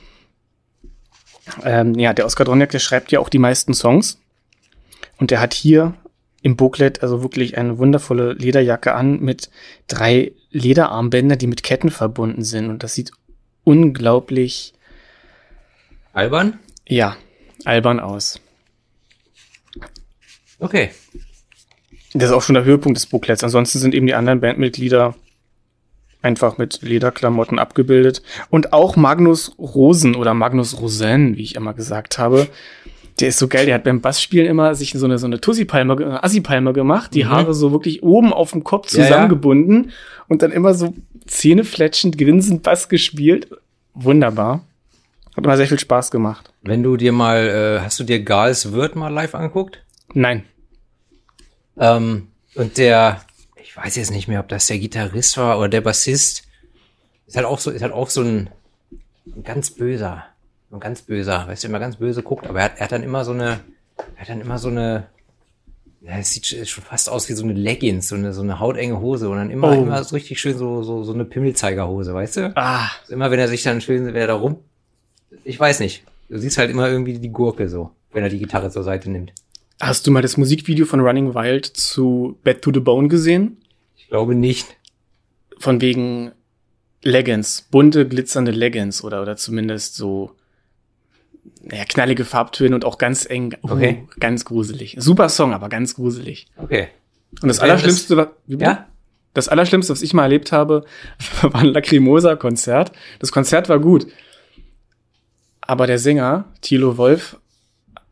Ähm, ja, der Oskar Dronjak, der schreibt ja auch die meisten Songs. Und der hat hier im Booklet also wirklich eine wundervolle Lederjacke an mit drei Lederarmbändern, die mit Ketten verbunden sind. Und das sieht unglaublich, Albern? ja, albern aus. Okay. Das ist auch schon der Höhepunkt des Booklets. Ansonsten sind eben die anderen Bandmitglieder einfach mit Lederklamotten abgebildet. Und auch Magnus Rosen oder Magnus Rosen, wie ich immer gesagt habe. Der ist so geil, der hat beim Bassspielen immer sich so eine, so eine Tussi-Palme, äh, Assi-Palme gemacht, die Mhm. Haare so wirklich oben auf dem Kopf Ja, ja. zusammengebunden und dann immer so zähnefletschend, grinsend Bass gespielt. Wunderbar. Hat immer sehr viel Spaß gemacht. Wenn du dir mal, äh, hast du dir Gals Wirt mal live angeguckt? Nein. Ähm, und der, ich weiß jetzt nicht mehr, ob das der Gitarrist war oder der Bassist, ist halt auch so, ist halt auch so ein, ein ganz böser, ein ganz böser, weißt du, immer ganz böse guckt, aber er hat, er hat dann immer so eine, er hat dann immer so eine, ja, es sieht sch- schon fast aus wie so eine Leggings, so eine, so eine hautenge Hose und dann immer, Oh. immer so richtig schön so, so, so eine Pimmelzeigerhose, weißt du? Ah, Also Immer wenn er sich dann schön, wenn er da rum, ich weiß nicht, du siehst halt immer irgendwie die Gurke so, wenn er die Gitarre zur Seite nimmt. hast du mal das Musikvideo von Running Wild zu Bad to the Bone gesehen? Ich glaube nicht. von wegen Leggings, bunte, glitzernde Leggings oder, oder zumindest so naja, knallige Farbtöne und auch ganz eng, uh, Okay. ganz gruselig. Super Song, aber ganz gruselig. Okay. Und das Allerschlimmste, wa- wie? Ja? das Allerschlimmste, was ich mal erlebt habe, war ein Lacrimosa-Konzert. Das Konzert war gut. Aber der Sänger, Thilo Wolf,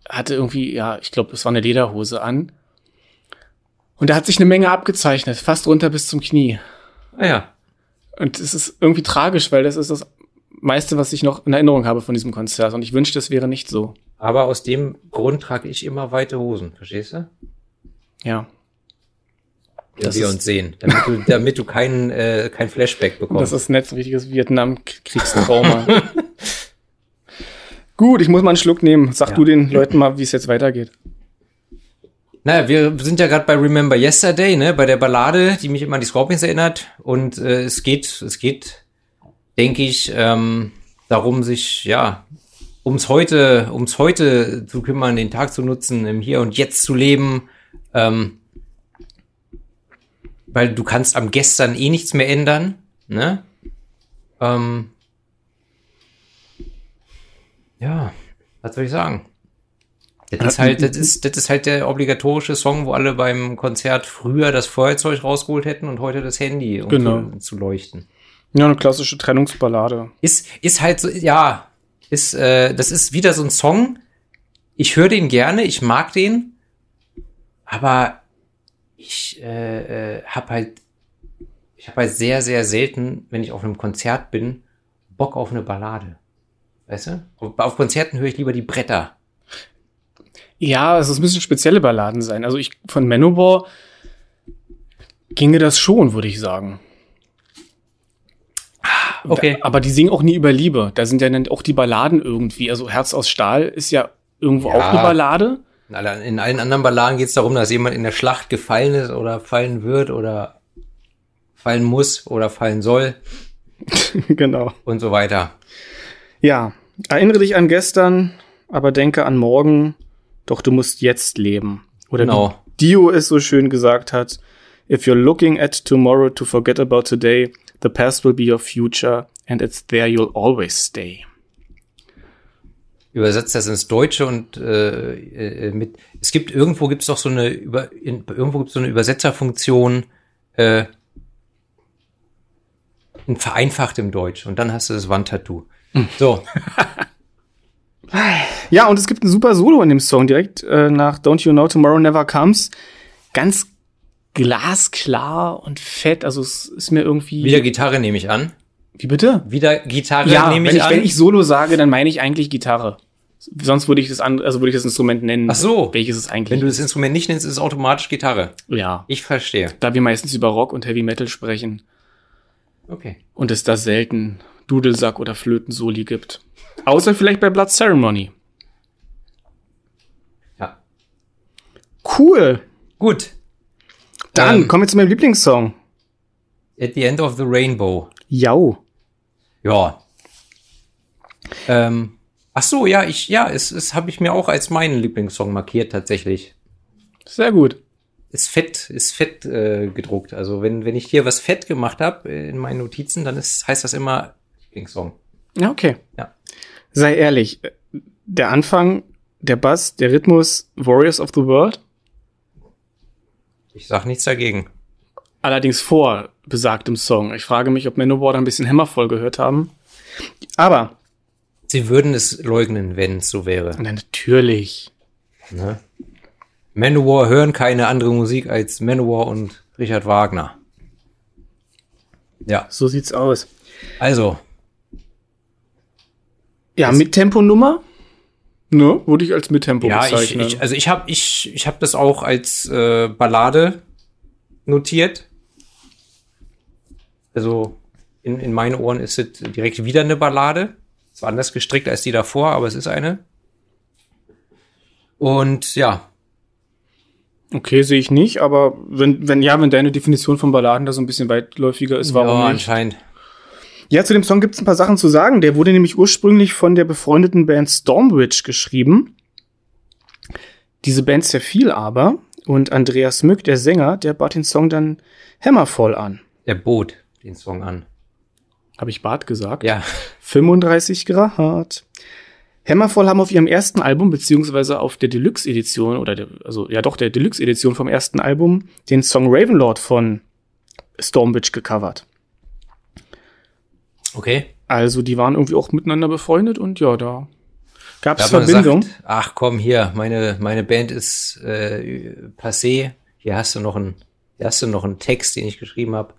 hatte irgendwie, ja, ich glaube, es war eine Lederhose an. Und da hat sich eine Menge abgezeichnet, fast runter bis zum Knie. Ah ja. Und es ist irgendwie tragisch, weil das ist das meiste, was ich noch in Erinnerung habe von diesem Konzert. Und ich wünschte, es wäre nicht so. Aber aus dem Grund trage ich immer weite Hosen, verstehst du? Ja. Wenn Das wir uns sehen. Damit du, damit du keinen äh, kein Flashback bekommst. Das ist so ein richtiges Vietnam-Kriegstrauma. Gut, ich muss mal einen Schluck nehmen. Sag Ja. du den Leuten mal, wie es jetzt weitergeht. naja, wir sind ja gerade bei Remember Yesterday, ne? Bei der Ballade, die mich immer an die Scorpions erinnert. Und äh, es geht, es geht, denke ich, ähm, darum, sich, ja, ums heute, ums heute zu kümmern, den Tag zu nutzen, im Hier und Jetzt zu leben. Ähm, weil du kannst am Gestern eh nichts mehr ändern, ne? Ähm, ja, was soll ich sagen? Das ist halt, das ist, das ist halt der obligatorische Song, wo alle beim Konzert früher das Feuerzeug rausgeholt hätten und heute das Handy, um Genau. zu, zu leuchten. Ja, eine klassische Trennungsballade. Ist, ist halt so, ja, ist, äh, das ist wieder so ein Song. Ich höre den gerne, ich mag den, aber ich äh, äh, habe halt, ich habe halt sehr, sehr selten, wenn ich auf einem Konzert bin, Bock auf eine Ballade. Weißt du? Auf, auf Konzerten höre ich lieber die Bretter. Ja, es müssen spezielle Balladen sein. Also ich von Manowar ginge das schon, würde ich sagen. Okay. Aber die singen auch nie über Liebe. Da sind ja dann auch die Balladen irgendwie. Also Herz aus Stahl ist ja irgendwo Ja. auch eine Ballade. In allen anderen Balladen geht es darum, dass jemand in der Schlacht gefallen ist oder fallen wird oder fallen muss oder fallen soll genau. und so weiter. Ja, erinnere dich an gestern, aber denke an morgen, doch du musst jetzt leben. Oder Genau. wie Dio es so schön gesagt hat, if you're looking at tomorrow to forget about today, the past will be your future and it's there you'll always stay. Übersetzt das ins Deutsche und äh, äh, mit. Es gibt irgendwo gibt's doch so eine über in, irgendwo gibt's so eine Übersetzerfunktion äh, in vereinfacht im Deutsch und dann hast du das Wandtattoo. So, Ja, und es gibt ein super Solo in dem Song, direkt äh, nach Don't You Know Tomorrow Never Comes. Ganz glasklar und fett. Also es ist mir irgendwie. wieder Gitarre nehme ich an. Wie bitte? Wieder Gitarre Ja, nehme wenn ich ich, an. wenn ich Solo sage, dann meine ich eigentlich Gitarre. Sonst würde ich das an, also würde ich das Instrument nennen. Ach so. Welches es eigentlich wenn du das Instrument nicht nennst, ist es automatisch Gitarre. Ja. Ich verstehe. Da wir meistens über Rock und Heavy Metal sprechen Okay. und es da selten Dudelsack oder Flötensoli gibt. Außer vielleicht bei Blood Ceremony. Ja. Cool. Gut. Dann Ähm. kommen wir zu meinem Lieblingssong. At the End of the Rainbow. Jau. Ja. Ähm, ach so, ja, ich, ja, es, es habe ich mir auch als meinen Lieblingssong markiert tatsächlich. Sehr gut. ist fett, ist fett äh, gedruckt. Also wenn, wenn ich hier was fett gemacht habe in meinen Notizen, dann ist, heißt das immer Lieblingssong. Ja, okay. Ja. Sei ehrlich, der Anfang, der Bass, der Rhythmus, Warriors of the World, Ich sag nichts dagegen. allerdings vor besagtem Song. Ich frage mich, ob Manowar da ein bisschen Hammervoll gehört haben. Aber, Sie würden es leugnen, wenn es so wäre. na, natürlich. Ne? Manowar hören keine andere Musik als Manowar und Richard Wagner. Ja, So sieht's aus. also, Ja, mit Temponummer, ne, würde ich als Mittempo ja, ich, bezeichnen. ich, also ich habe ich, ich hab das auch als äh, Ballade notiert. Also in, in meinen Ohren ist es direkt wieder eine Ballade. Ist anders gestrickt als die davor, aber es ist eine. Und ja, okay, sehe ich nicht, aber wenn, wenn, ja, wenn deine Definition von Balladen da so ein bisschen weitläufiger ist, warum ja, nicht? anscheinend. Ja, zu dem Song gibt's ein paar Sachen zu sagen. Der wurde nämlich ursprünglich von der befreundeten Band Stormwitch geschrieben. Diese Band zerfiel aber und Andreas Mück, der Sänger, der bat den Song dann Hammerfall an. Der bot den Song an. Habe ich Bart gesagt? Ja, 35 Grad. Hammerfall haben auf ihrem ersten Album, beziehungsweise auf der Deluxe-Edition, oder der, also ja doch, der Deluxe-Edition vom ersten Album, den Song Ravenlord von Stormwitch gecovert. Okay. Also die waren irgendwie auch miteinander befreundet und ja, da gab es Verbindung. gesagt, ach komm hier, meine, meine Band ist äh, passé. Hier hast du noch einen, hier hast du noch einen Text, den ich geschrieben habe.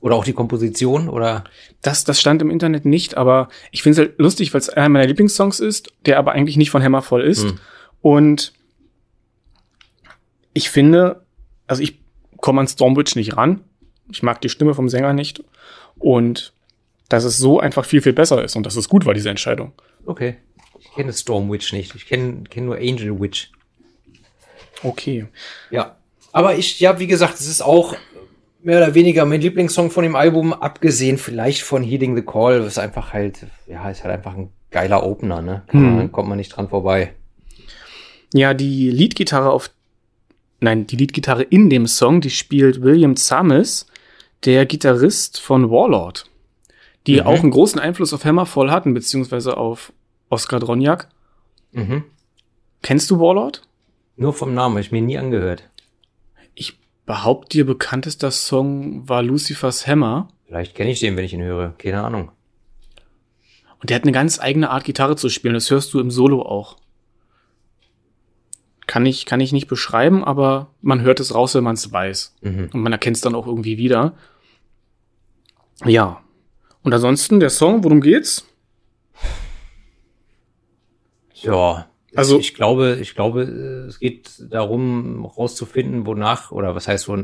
Oder auch die Komposition oder Das, das stand im Internet nicht, aber ich finde es halt lustig, weil es einer meiner Lieblingssongs ist, der aber eigentlich nicht von Hammerfall ist. Hm. Und ich finde, also ich komme an Stormwitch nicht ran. Ich mag die Stimme vom Sänger nicht. Und dass es so einfach viel, viel besser ist. Und dass es gut war, diese Entscheidung. okay. Ich kenne Stormwitch nicht. Ich kenne kenn nur Angel Witch. Okay. Ja. Aber ich, ja, wie gesagt, es ist auch mehr oder weniger mein Lieblingssong von dem Album, abgesehen vielleicht von Heeding the Call, was einfach halt, ja, ist halt einfach ein geiler Opener, ne? Hm. kommt man nicht dran vorbei. Ja, die Leadgitarre auf, nein, die Leadgitarre in dem Song, die spielt William Zamis, der Gitarrist von Warlord, die Mhm. auch einen großen Einfluss auf Hammerfall hatten, beziehungsweise auf Oskar Dronjak. Mhm. Kennst du Warlord? Nur vom Namen, hab ich mir nie angehört. Ich behaupte, ihr bekanntester Song war Lucifers Hammer. Vielleicht kenne ich den, wenn ich ihn höre. Keine Ahnung. Und der hat eine ganz eigene Art, Gitarre zu spielen. Das hörst du im Solo auch. Kann ich, kann ich nicht beschreiben, aber man hört es raus, wenn man es weiß. Mhm. Und man erkennt es dann auch irgendwie wieder. Ja. Und ansonsten der Song, worum geht's? Ja. Also- ich, ich glaube, ich glaube, äh, es geht darum, rauszufinden, wonach, oder was heißt, wo,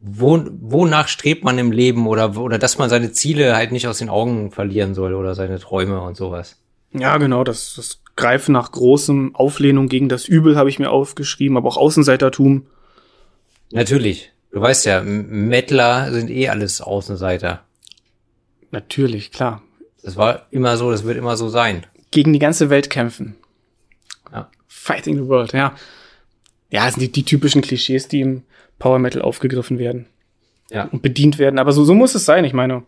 wo, wonach strebt man im Leben oder, oder dass man seine Ziele halt nicht aus den Augen verlieren soll oder seine Träume und sowas. Ja, genau, das, das Greifen nach großem Auflehnung gegen das Übel habe ich mir aufgeschrieben, aber auch Außenseitertum. Natürlich. Du weißt ja, Mettler sind eh alles Außenseiter. Natürlich, klar. Das war immer so, das wird immer so sein. Gegen die ganze Welt kämpfen. Ja. Fighting the world, ja. Ja, das sind die, die typischen Klischees, die im Power Metal aufgegriffen werden Ja. und bedient werden. Aber so, so muss es sein, ich meine.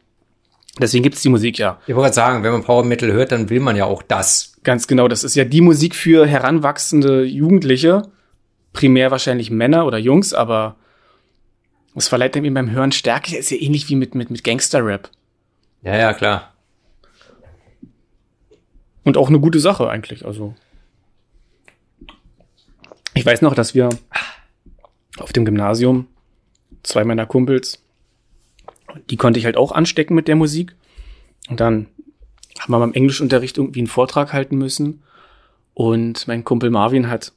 Deswegen gibt's die Musik ja. Ich wollte gerade sagen, wenn man Power Metal hört, dann will man ja auch das. Ganz genau, das ist ja die Musik für heranwachsende Jugendliche. Primär wahrscheinlich Männer oder Jungs, aber es verleiht ihm beim Hören Stärke. Das ist ja ähnlich wie mit, mit, mit Gangster-Rap. Ja, ja, klar. Und auch eine gute Sache eigentlich. Also ich weiß noch, dass wir auf dem Gymnasium zwei meiner Kumpels, die konnte ich halt auch anstecken mit der Musik. Und dann haben wir beim Englischunterricht irgendwie einen Vortrag halten müssen. Und mein Kumpel Marvin hat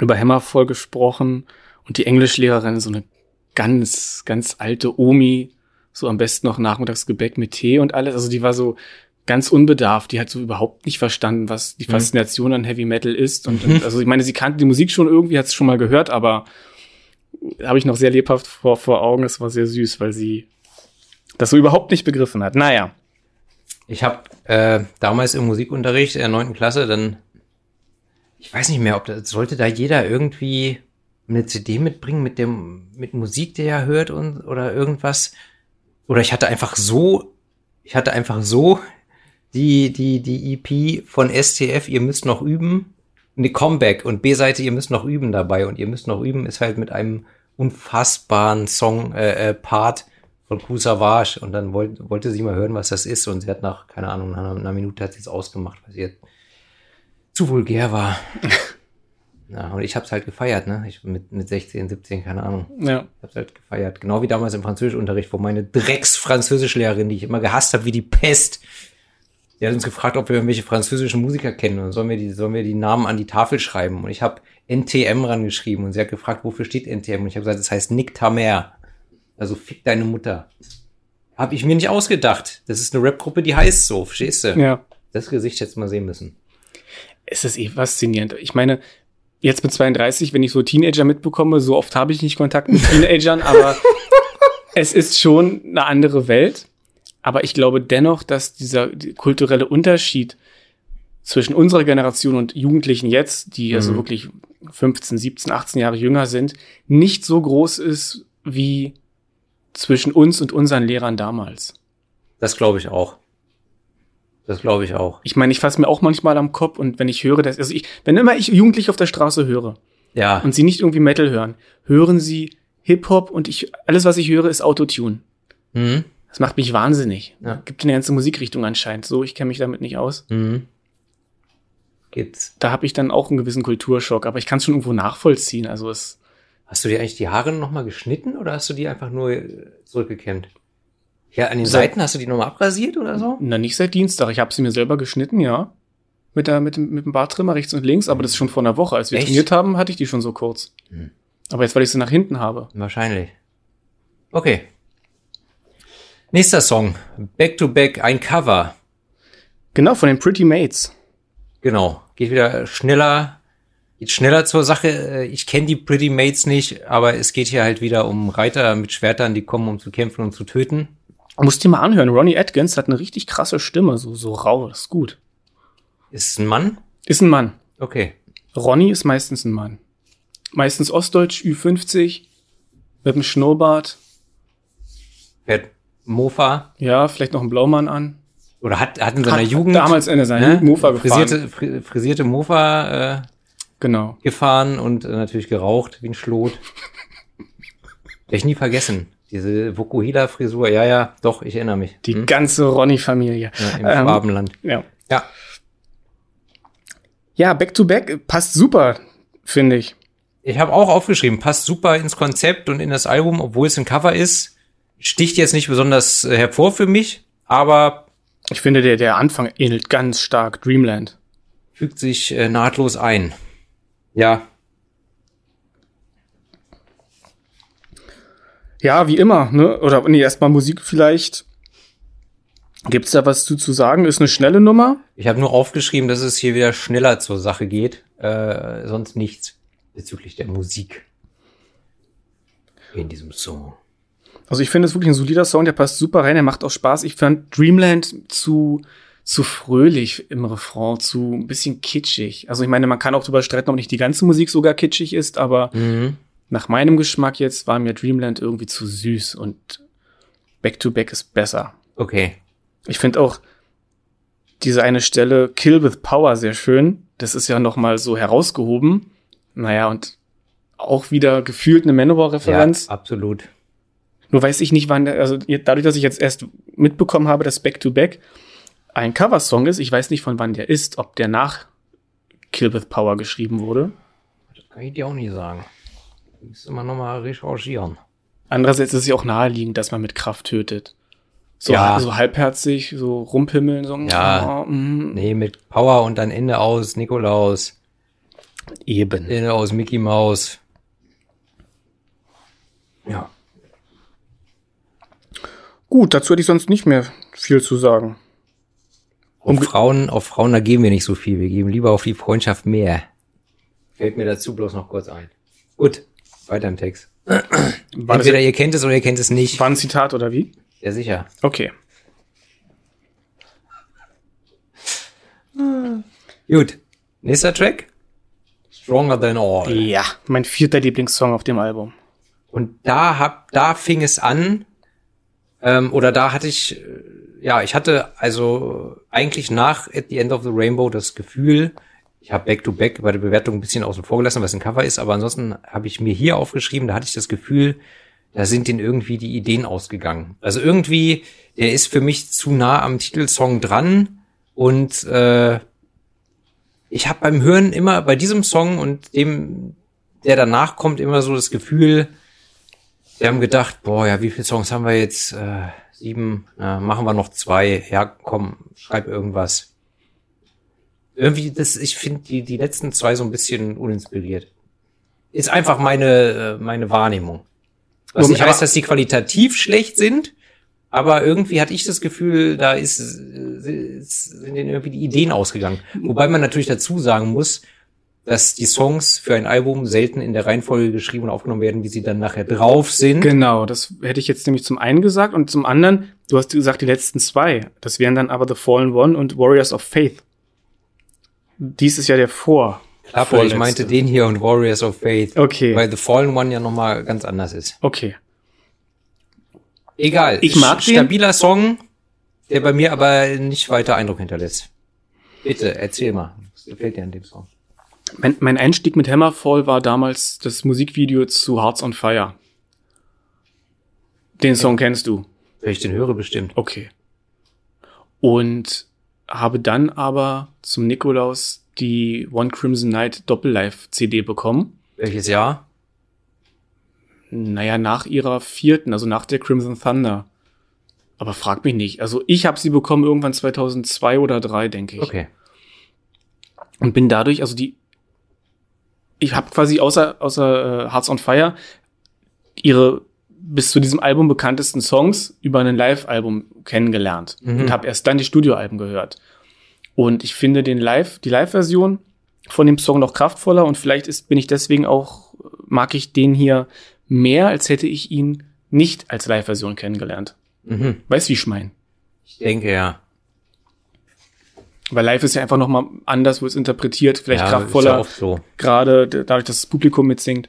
über Hammerfall gesprochen und die Englischlehrerin, so eine ganz, ganz alte Omi, so am besten noch Nachmittagsgebäck mit Tee und alles. Also die war so ganz unbedarft. Die hat so überhaupt nicht verstanden, was die Mhm. Faszination an Heavy Metal ist. Und, und also ich meine, sie kannte die Musik schon irgendwie, hat es schon mal gehört, aber habe ich noch sehr lebhaft vor, vor Augen. Das war sehr süß, weil sie das so überhaupt nicht begriffen hat. Naja. Ich habe äh, damals im Musikunterricht in der neunten Klasse dann, ich weiß nicht mehr, ob das sollte da jeder irgendwie eine CD mitbringen mit dem, mit Musik, die er hört und, oder irgendwas. Oder ich hatte einfach so, ich hatte einfach so die, die, die EP von STF, ihr müsst noch üben, eine Comeback und B-Seite, ihr müsst noch üben dabei. Und ihr müsst noch üben ist halt mit einem unfassbaren Song, äh, äh, Part von Kusavage und dann wollte, wollte sie mal hören, was das ist. Und sie hat nach, keine Ahnung, nach einer, Minute hat sie es ausgemacht, weil sie zu vulgär war. Ja, und ich hab's halt gefeiert, ne? Ich mit, mit 16, 17, keine Ahnung. Ja. Ich hab's halt gefeiert. Genau wie damals im Französischunterricht, wo meine Drecks-Französischlehrerin, die ich immer gehasst habe wie die Pest, die hat uns gefragt, ob wir irgendwelche französischen Musiker kennen und sollen wir die, sollen wir die Namen an die Tafel schreiben. Und ich habe NTM rangeschrieben und sie hat gefragt, wofür steht NTM? Und ich habe gesagt, das heißt Nick Tamer. Also fick deine Mutter. Hab ich mir nicht ausgedacht. Das ist eine Rap-Gruppe, die heißt so, verstehst du? Ja. Das Gesicht jetzt mal sehen müssen. Es ist eh faszinierend. Ich meine, jetzt mit 32, wenn ich so Teenager mitbekomme, so oft habe ich nicht Kontakt mit Teenagern, aber es ist schon eine andere Welt. Aber ich glaube dennoch, dass dieser die kulturelle Unterschied zwischen unserer Generation und Jugendlichen jetzt, die also Mhm. wirklich 15, 17, 18 Jahre jünger sind, nicht so groß ist wie zwischen uns und unseren Lehrern damals. Das glaube ich auch. Das glaube ich auch. Ich meine, ich fasse mir auch manchmal am Kopf und wenn ich höre, dass, also ich, wenn immer ich Jugendliche auf der Straße höre Ja. und sie nicht irgendwie Metal hören, hören sie Hip-Hop und ich, alles was ich höre ist Autotune. Mhm. Das macht mich wahnsinnig. Ja. Gibt eine ganze Musikrichtung anscheinend. So, ich kenne mich damit nicht aus. Mhm. Gibt's. Da habe ich dann auch einen gewissen Kulturschock, aber ich kann es schon irgendwo nachvollziehen. Also es, Hast du dir eigentlich die Haare nochmal geschnitten oder hast du die einfach nur zurückgekämmt? Ja, an den. Seiten hast du die nochmal abrasiert oder so? na nicht seit Dienstag. Ich habe sie mir selber geschnitten, ja. Mit, der, mit, dem, mit dem Barttrimmer rechts und links, aber das ist schon vor einer Woche. Als wir Echt? trainiert haben, hatte ich die schon so kurz. Hm. Aber jetzt, weil ich sie nach hinten habe. Wahrscheinlich. Okay. Nächster Song. Back to Back, ein Cover. Genau, von den Pretty Mates. Genau. Geht wieder schneller, geht schneller zur Sache. Äh, Ich kenne die Pretty Mates nicht, aber es geht hier halt wieder um Reiter mit Schwertern, die kommen, um zu kämpfen und zu töten. Musst dir mal anhören. Ronnie Atkins hat eine richtig krasse Stimme, so, so rau, das ist gut. Ist ein Mann? Ist ein Mann. Okay. Ronny ist meistens ein Mann. Meistens Ostdeutsch, Ü50, mit einem Schnurrbart. Fährt Mofa. Ja, vielleicht noch einen Blaumann an. Oder hat, hat in seiner Hat Jugend damals in seiner ne, Jugend Mofa gefahren. frisierte, fri- frisierte Mofa äh, Genau. gefahren und äh, natürlich geraucht wie ein Schlot. Werde ich nie vergessen. Diese Vokuhila-Frisur. Ja, ja, doch, ich erinnere mich. Die Hm? ganze Ronny-Familie. Ja, Im Ähm, Schwabenland. Ja. Ja. ja, Back to Back passt super, finde ich. Ich habe auch aufgeschrieben, passt super ins Konzept und in das Album, obwohl es ein Cover ist. Sticht jetzt nicht besonders äh, hervor für mich, aber Ich finde, der, der Anfang ähnelt ganz stark Dreamland. fügt sich äh, nahtlos ein. Ja, Ja, wie immer, ne? Oder nee, erstmal Musik vielleicht. Gibt's da was zu, zu sagen? Ist eine schnelle Nummer. ich habe nur aufgeschrieben, dass es hier wieder schneller zur Sache geht. Äh, sonst nichts bezüglich der Musik. In diesem Song. Also ich finde es wirklich ein solider Song, der passt super rein, der macht auch Spaß. Ich fand Dreamland zu, zu fröhlich im Refrain, zu ein bisschen kitschig. Also ich meine, man kann auch darüber streiten, ob nicht die ganze Musik sogar kitschig ist, aber Mhm. Nach meinem Geschmack jetzt war mir Dreamland irgendwie zu süß und Back to Back ist besser. Okay. Ich finde auch diese eine Stelle Kill with Power sehr schön. Das ist ja noch mal so herausgehoben. Naja, und auch wieder gefühlt eine Manowar-Referenz. Ja, absolut. Nur weiß ich nicht, wann, der- also dadurch, dass ich jetzt erst mitbekommen habe, dass Back to Back ein Coversong ist, ich weiß nicht, von wann der ist, ob der nach Kill with Power geschrieben wurde. Das kann ich dir auch nicht sagen. Müsste man nochmal recherchieren. Andererseits ist es ja auch naheliegend, dass man mit Kraft tötet. So, Ja. so halbherzig, so rumpimmeln, so. Ja. oh, mm, Nee, mit Power und dann Ende aus Nikolaus. Eben. Ende aus Mickey Mouse. Ja. Gut, dazu hätte ich sonst nicht mehr viel zu sagen. Auf Frauen, auf Frauen, da geben wir nicht so viel. Wir geben lieber auf die Freundschaft mehr. Fällt mir dazu bloß noch kurz ein. Gut, weiter im Text. War Entweder ihr kennt es oder ihr kennt es nicht. war ein Zitat oder wie? Ja, sicher. Okay. Gut. Nächster Track? Stronger Than All. Ja, mein vierter Lieblingssong auf dem Album. Und da hab, da fing es an, ähm, oder da hatte ich, äh, ja, ich hatte also eigentlich nach At the End of the Rainbow das Gefühl, ich habe Back to Back bei der Bewertung ein bisschen außen vor gelassen, was ein Cover ist, aber ansonsten habe ich mir hier aufgeschrieben, da hatte ich das Gefühl, da sind denen irgendwie die Ideen ausgegangen. Also irgendwie, der ist für mich zu nah am Titelsong dran und äh, ich habe beim Hören immer bei diesem Song und dem, der danach kommt, immer so das Gefühl, wir haben gedacht, boah, ja, wie viele Songs haben wir jetzt? Äh, sieben, na, machen wir noch zwei. Ja, komm, schreib irgendwas. Irgendwie, das, ich finde die, die letzten zwei so ein bisschen uninspiriert. Ist einfach meine, äh, meine Wahrnehmung. Was Um, nicht heißt, dass die qualitativ schlecht sind, aber irgendwie hatte ich das Gefühl, da ist, äh, ist, sind denen irgendwie die Ideen ausgegangen. Wobei man natürlich dazu sagen muss, dass die Songs für ein Album selten in der Reihenfolge geschrieben und aufgenommen werden, wie sie dann nachher drauf sind. Genau, das hätte ich jetzt nämlich zum einen gesagt und zum anderen, du hast gesagt, die letzten zwei. Das wären dann aber The Fallen One und Warriors of Faith. Dies ist ja der Vor. Klappe, ich meinte den hier und Warriors of Faith. Okay. Weil The Fallen One ja nochmal ganz anders ist. Okay. Egal. Ich mag den. Stabiler Song, der bei mir aber nicht weiter Eindruck hinterlässt. Bitte, erzähl mal. Was gefällt dir an dem Song? Mein, mein Einstieg mit Hammerfall war damals das Musikvideo zu Hearts on Fire. Den Song kennst du. Wenn ich den höre, bestimmt. Okay. Und habe dann aber zum Nikolaus die One Crimson Night Doppellive-CD bekommen. Welches Jahr? Naja, nach ihrer vierten, also nach der Crimson Thunder. Aber frag mich nicht. Also ich habe sie bekommen irgendwann 2002 oder 3, denke ich. Okay. Und bin dadurch, also die, ich habe quasi außer, außer äh, Hearts on Fire ihre bis zu diesem Album bekanntesten Songs über ein Live-Album kennengelernt Mhm. und habe erst dann die Studioalben gehört. Und ich finde den Live, die Live-Version von dem Song noch kraftvoller und vielleicht ist, bin ich deswegen auch, mag ich den hier mehr, als hätte ich ihn nicht als Live-Version kennengelernt. Mhm. Weißt du, wie ich meine? Ich denke ja. Weil live ist ja einfach noch mal anders, wo es interpretiert, vielleicht ja, kraftvoller. Ist ja oft so. gerade dadurch, dass das Publikum mitsingt.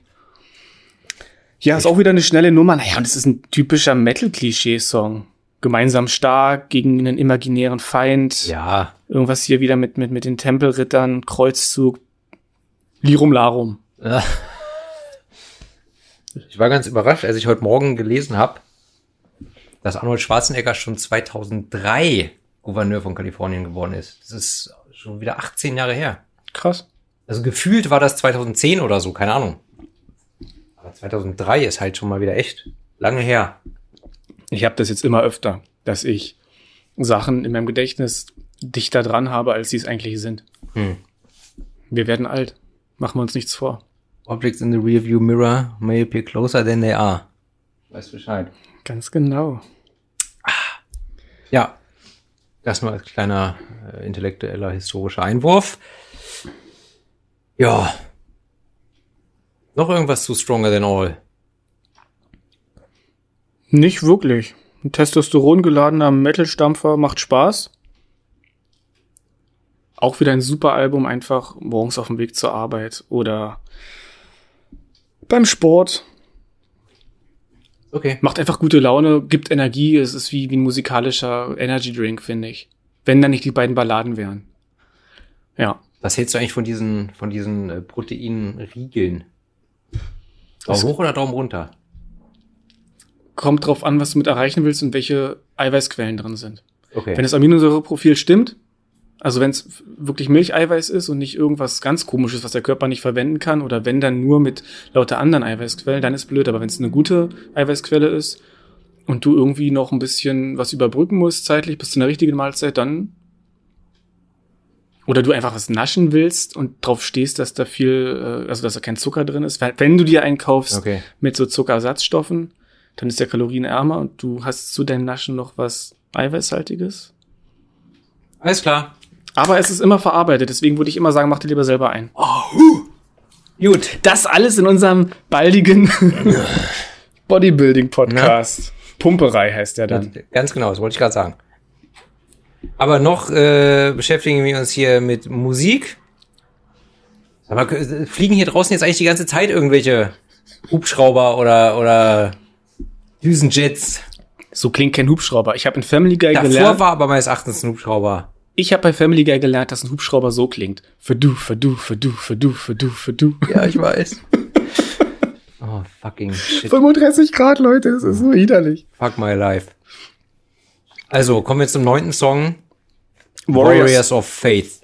Ja, ist auch wieder eine schnelle Nummer. Naja, und es ist ein typischer Metal-Klischee-Song. Gemeinsam stark gegen einen imaginären Feind. Ja. Irgendwas hier wieder mit, mit, mit den Tempelrittern, Kreuzzug, Lirum Larum. Ich war ganz überrascht, als ich heute Morgen gelesen habe, dass Arnold Schwarzenegger schon 2003 Gouverneur von Kalifornien geworden ist. Das ist schon wieder 18 Jahre her. Krass. Also gefühlt war das 2010 oder so, keine Ahnung. Aber 2003 ist halt schon mal wieder echt lange her. Ich habe das jetzt immer öfter, dass ich Sachen in meinem Gedächtnis dichter dran habe, als sie es eigentlich sind. Hm. Wir werden alt. Machen wir uns nichts vor. Objects in the rearview mirror may appear closer than they are. Weißt Bescheid. Ganz genau. Ja. Das nur als kleiner äh, intellektueller historischer Einwurf. Ja. Noch irgendwas zu Stronger Than All? Nicht wirklich. Ein testosterongeladener Metal-Stampfer macht Spaß. Auch wieder ein super Album, einfach morgens auf dem Weg zur Arbeit oder beim Sport. Okay. Macht einfach gute Laune, gibt Energie. Es ist wie, wie ein musikalischer Energy Drink, finde ich. Wenn da nicht die beiden Balladen wären. Ja. Was hältst du eigentlich von diesen, von diesen äh, Proteinriegeln? Daumen hoch oder Daumen runter? Kommt drauf an, was du mit erreichen willst und welche Eiweißquellen drin sind. Okay. Wenn das Aminosäureprofil stimmt, also wenn es wirklich Milcheiweiß ist und nicht irgendwas ganz komisches, was der Körper nicht verwenden kann, oder wenn dann nur mit lauter anderen Eiweißquellen, dann ist blöd. Aber wenn es eine gute Eiweißquelle ist und du irgendwie noch ein bisschen was überbrücken musst zeitlich bis zu einer richtigen Mahlzeit, dann oder du einfach was naschen willst und drauf stehst, dass da viel, äh, also dass da kein Zucker drin ist. Weil Wenn du dir einen kaufst Okay. mit so Zuckerersatzstoffen, dann ist der kalorienärmer und du hast zu deinem Naschen noch was Eiweißhaltiges. Alles klar. Aber es ist immer verarbeitet, deswegen würde ich immer sagen, mach dir lieber selber ein. Gut. Das alles in unserem baldigen Bodybuilding-Podcast. Pumperei heißt der dann. Ganz genau, das wollte ich gerade sagen. Aber noch äh, beschäftigen wir uns hier mit Musik. Aber äh, fliegen hier draußen jetzt eigentlich die ganze Zeit irgendwelche Hubschrauber oder, oder Düsenjets? So klingt kein Hubschrauber. Ich habe in Family Guy Davor gelernt. war aber meines Erachtens ein Hubschrauber. Ich habe bei Family Guy gelernt, dass ein Hubschrauber so klingt. Für du, für du, für du, für du, für du, für du. Ja, ich weiß. oh, fucking shit. 35 Grad, Leute, das ist so widerlich. Fuck my life. Also, kommen wir zum neunten Song. Warriors. Warriors of Faith.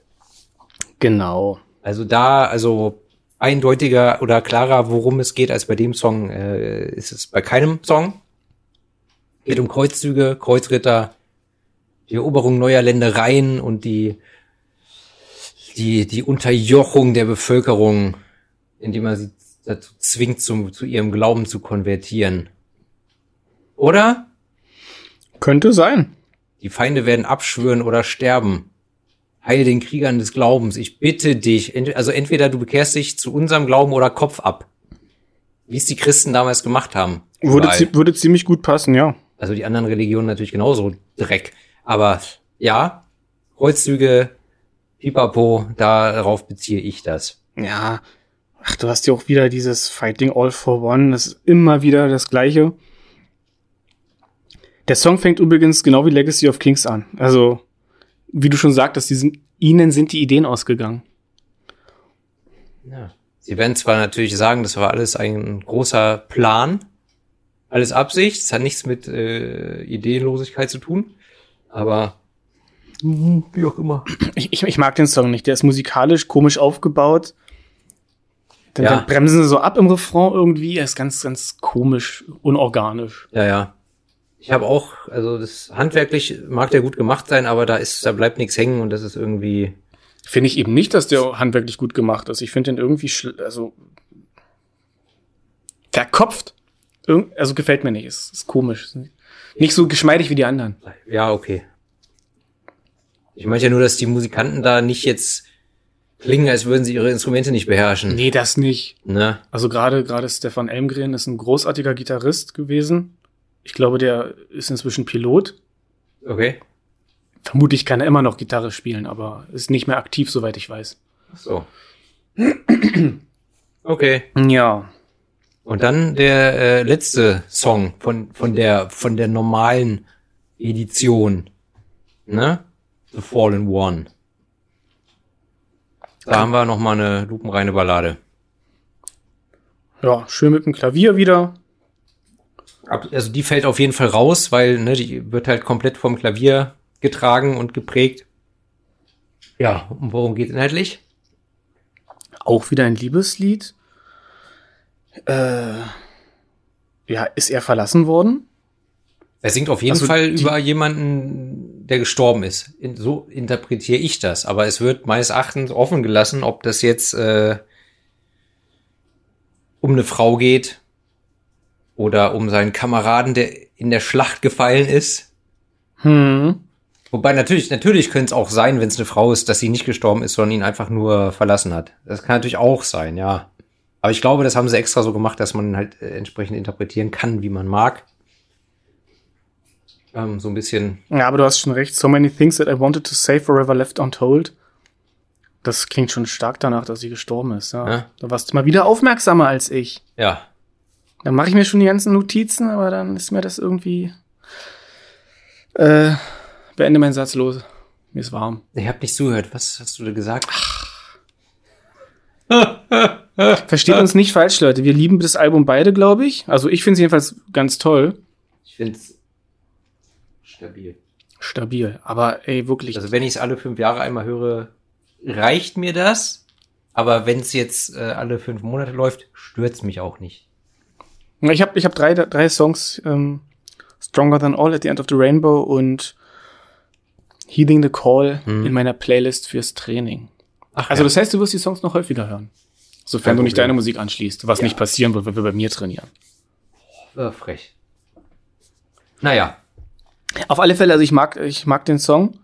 Genau. Also da, also eindeutiger oder klarer, worum es geht, als bei dem Song, äh, ist es bei keinem Song. Geht um Kreuzzüge, Kreuzritter, die Eroberung neuer Ländereien und die, die, die Unterjochung der Bevölkerung, indem man sie dazu zwingt, zum, zu ihrem Glauben zu konvertieren. Oder? Könnte sein. Die Feinde werden abschwören oder sterben. Heil den Kriegern des Glaubens. Ich bitte dich. Also entweder du bekehrst dich zu unserem Glauben oder Kopf ab. Wie es die Christen damals gemacht haben. Würde, zi- würde ziemlich gut passen, ja. Also die anderen Religionen natürlich genauso Dreck. Aber ja, Kreuzzüge, Pipapo, darauf beziehe ich das. Ja. Ach, du hast ja auch wieder dieses Fighting All for One. Das ist immer wieder das Gleiche. Der Song fängt übrigens genau wie Legacy of Kings an. Also, wie du schon sagtest, die sind, ihnen sind die Ideen ausgegangen. Ja. Sie werden zwar natürlich sagen, das war alles ein großer Plan, alles Absicht, es hat nichts mit äh, Ideenlosigkeit zu tun, aber wie auch immer. Ich, ich, ich mag den Song nicht. Der ist musikalisch komisch aufgebaut. Dann, Ja. dann bremsen sie so ab im Refrain irgendwie. Er ist ganz, ganz komisch, unorganisch. Ja, ja. Ich habe auch, also das handwerklich mag der gut gemacht sein, aber da ist, da bleibt nichts hängen und das ist irgendwie. Finde ich eben nicht, dass der handwerklich gut gemacht ist. Ich finde den irgendwie, schl- also verkopft. Irg also gefällt mir nicht. Ist, ist komisch. Nicht so geschmeidig wie die anderen. Ja, okay. Ich meine ja nur, dass die Musikanten da nicht jetzt klingen, als würden sie ihre Instrumente nicht beherrschen. Nee, das nicht. Ne? Also gerade gerade Stefan Elmgren ist ein großartiger Gitarrist gewesen. Ich glaube, der ist inzwischen Pilot. Okay. Vermutlich kann er immer noch Gitarre spielen, aber ist nicht mehr aktiv, soweit ich weiß. Ach So. Okay. Ja. Und dann der äh, letzte Song von von der von der normalen Edition, ne? The Fallen One. Da haben wir noch mal eine lupenreine Ballade. Ja, schön mit dem Klavier wieder. Also die fällt auf jeden Fall raus, weil ne, die wird halt komplett vom Klavier getragen und geprägt. Ja, und worum geht inhaltlich? Auch wieder ein Liebeslied. Äh, ja, ist er verlassen worden? Er singt auf jeden Also Fall über jemanden, der gestorben ist. In, so interpretiere ich das. Aber es wird meines Erachtens offen gelassen, ob das jetzt äh, um eine Frau geht oder um seinen Kameraden, der in der Schlacht gefallen ist. Hm. Wobei natürlich, natürlich könnte es auch sein, wenn es eine Frau ist, dass sie nicht gestorben ist, sondern ihn einfach nur verlassen hat. Das kann natürlich auch sein, ja. Aber ich glaube, das haben sie extra so gemacht, dass man halt äh, entsprechend interpretieren kann, wie man mag. Ähm, so ein bisschen Ja, aber du hast schon recht. So many things that I wanted to say forever left untold. Das klingt schon stark danach, dass sie gestorben ist. Ja. Ja. Da warst du mal wieder aufmerksamer als ich. Ja, Dann mache ich mir schon die ganzen Notizen, aber dann ist mir das irgendwie. Äh, beende meinen Satz los. Mir ist warm. ich habe nicht zugehört. Was hast du da gesagt? Versteht uns nicht falsch, Leute. Wir lieben das Album beide, glaube ich. Also ich finde es jedenfalls ganz toll. Ich finde es stabil. Stabil. Aber ey, wirklich. Also wenn ich es alle fünf Jahre einmal höre, reicht mir das. Aber wenn es jetzt äh, alle fünf Monate läuft, stört's mich auch nicht. Ich habe ich hab drei, drei Songs. Ähm, Stronger Than All at the End of the Rainbow und Heeding the Call in meiner Playlist fürs Training. Ach, Also ja. das heißt, du wirst die Songs noch häufiger hören. Sofern Kein du nicht Problem. deine Musik anschließt, was Ja. nicht passieren wird, wenn wir bei mir trainieren. Äh, frech. Naja, Auf alle Fälle, also ich mag, ich mag den Song.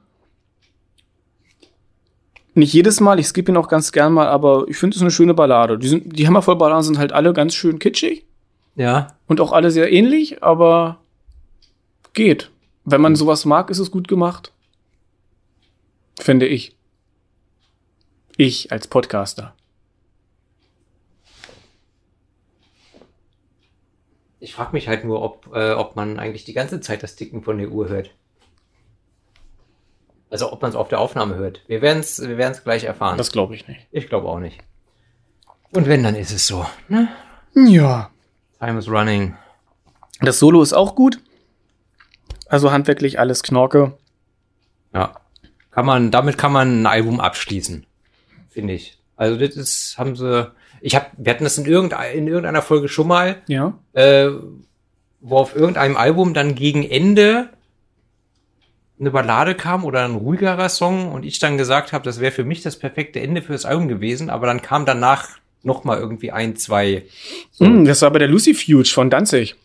Nicht jedes Mal, ich skippe ihn auch ganz gern mal, aber ich finde es eine schöne Ballade. Die, sind, die Hammervoll-Balladen sind halt alle ganz schön kitschig ja. Und auch alle sehr ähnlich, aber geht. Wenn man sowas mag, ist es gut gemacht. Finde ich. Ich als Podcaster. Ich frage mich halt nur, ob, äh, ob man eigentlich die ganze Zeit das Ticken von der Uhr hört. Also ob man es auf der Aufnahme hört. Wir werden es wir werden's gleich erfahren. Das glaube ich nicht. Ich glaube auch nicht. Und wenn, dann ist es so. Ne? Ja. Time is running. Das Solo ist auch gut. Also handwerklich alles Knorke. Ja. Kann man, damit kann man ein Album abschließen. Finde ich. Also das ist, haben sie. Ich hab, wir hatten das in, irgendein, in irgendeiner Folge schon mal, Ja. äh, wo auf irgendeinem Album dann gegen Ende eine Ballade kam oder ein ruhigerer Song und ich dann gesagt habe, das wäre für mich das perfekte Ende für das Album gewesen, aber dann kam danach noch mal irgendwie ein, zwei. Mm, das war bei der Lucy Fuge von Danzig.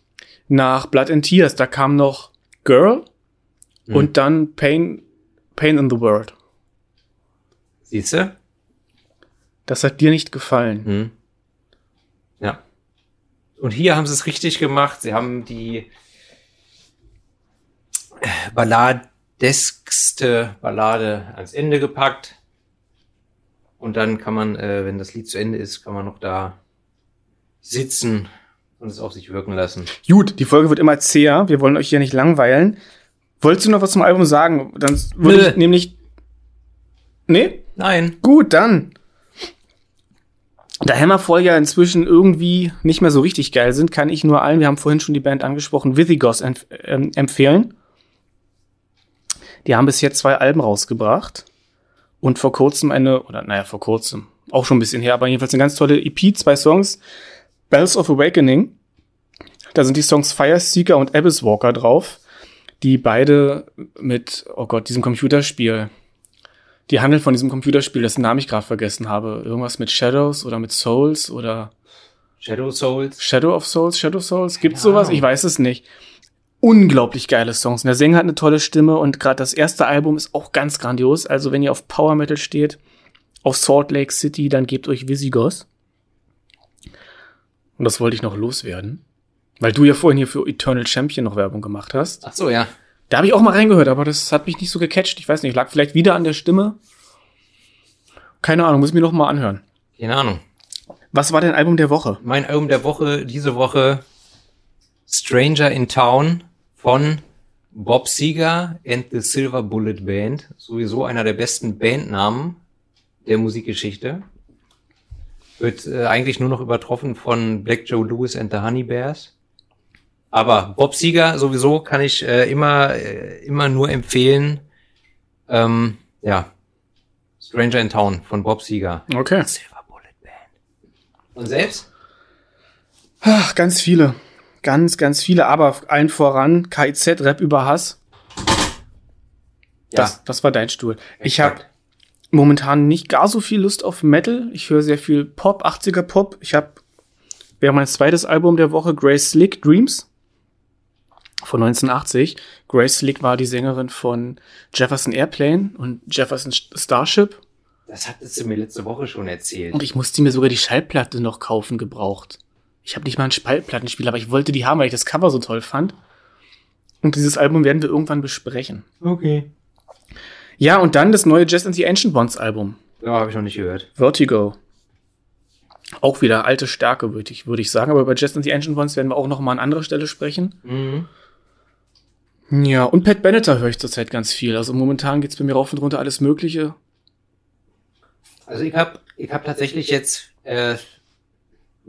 Nach Blood and Tears, da kam noch Girl und dann Pain, Pain in the World. Siehst du? Das hat dir nicht gefallen. Hm. Ja. Und hier haben sie es richtig gemacht. Sie haben die balladeskste Ballade ans Ende gepackt. Und dann kann man, äh, wenn das Lied zu Ende ist, kann man noch da sitzen und es auf sich wirken lassen. Gut, die Folge wird immer zäher. Wir wollen euch hier nicht langweilen. Wolltest du noch was zum Album sagen? Dann würde Nö. ich nämlich. Nee? Nein. Gut, dann. Da Hammerfall ja inzwischen irgendwie nicht mehr so richtig geil sind, kann ich nur allen, wir haben vorhin schon die Band angesprochen, Withigos empf ähm, empfehlen. Die haben bis jetzt zwei Alben rausgebracht und vor kurzem eine, oder naja, vor kurzem, auch schon ein bisschen her, aber jedenfalls eine ganz tolle EP, zwei Songs, Bells of Awakening. Da sind die Songs Fire Seeker und Abyss Walker drauf, die beide mit, oh Gott, diesem Computerspiel, die handeln von diesem Computerspiel, dessen Namen ich gerade vergessen habe. Irgendwas mit Shadows oder mit Souls oder Shadow Souls. Shadow of Souls, Shadow Souls, gibt's Keine sowas? Ich weiß es nicht. Unglaublich geile Songs. Und der Sänger hat eine tolle Stimme und gerade das erste Album ist auch ganz grandios. Also wenn ihr auf Power Metal steht, auf Salt Lake City, dann gebt euch Visigoth. Und das wollte ich noch loswerden. Weil du ja vorhin hier für Eternal Champion noch Werbung gemacht hast. Ach so, ja. Da habe ich auch mal reingehört, aber das hat mich nicht so gecatcht. Ich weiß nicht, lag vielleicht wieder an der Stimme. Keine Ahnung, muss ich mir noch mal anhören. Keine Ahnung. Was war dein Album der Woche? Mein Album der Woche, diese Woche Stranger in Town von Bob Seger and the Silver Bullet Band. Sowieso einer der besten Bandnamen der Musikgeschichte. Wird äh, eigentlich nur noch übertroffen von Black Joe Lewis and the Honey Bears. Aber Bob Seger sowieso kann ich äh, immer, äh, immer nur empfehlen. Ähm, ja. Stranger in Town von Bob Seger. Okay. Silver Bullet Band. Und selbst? Ach, ganz viele. Ganz, ganz viele, aber allen voran KIZ Rap über Hass. Das, das war dein Stuhl. Ich habe momentan nicht gar so viel Lust auf Metal. Ich höre sehr viel Pop, 80er Pop. Ich habe wäre mein zweites Album der Woche Grace Slick Dreams von 1980. Grace Slick war die Sängerin von Jefferson Airplane und Jefferson Starship. Das hattest du mir letzte Woche schon erzählt. Und ich musste mir sogar die Schallplatte noch kaufen, gebraucht. Ich habe nicht mal einen Schallplattenspieler, aber ich wollte die haben, weil ich das Cover so toll fand. Und dieses Album werden wir irgendwann besprechen. Okay. Ja, und dann das neue Jazz and the Ancient Ones Album. Ja, habe ich noch nicht gehört. Vertigo. Auch wieder alte Stärke, würde ich, würde ich sagen. Aber über Jazz and the Ancient Ones werden wir auch noch mal an anderer Stelle sprechen. Mhm. Ja, und Pat Benatar höre ich zurzeit ganz viel. Also momentan geht's bei mir rauf und runter alles Mögliche. Also ich habe ich hab tatsächlich jetzt äh,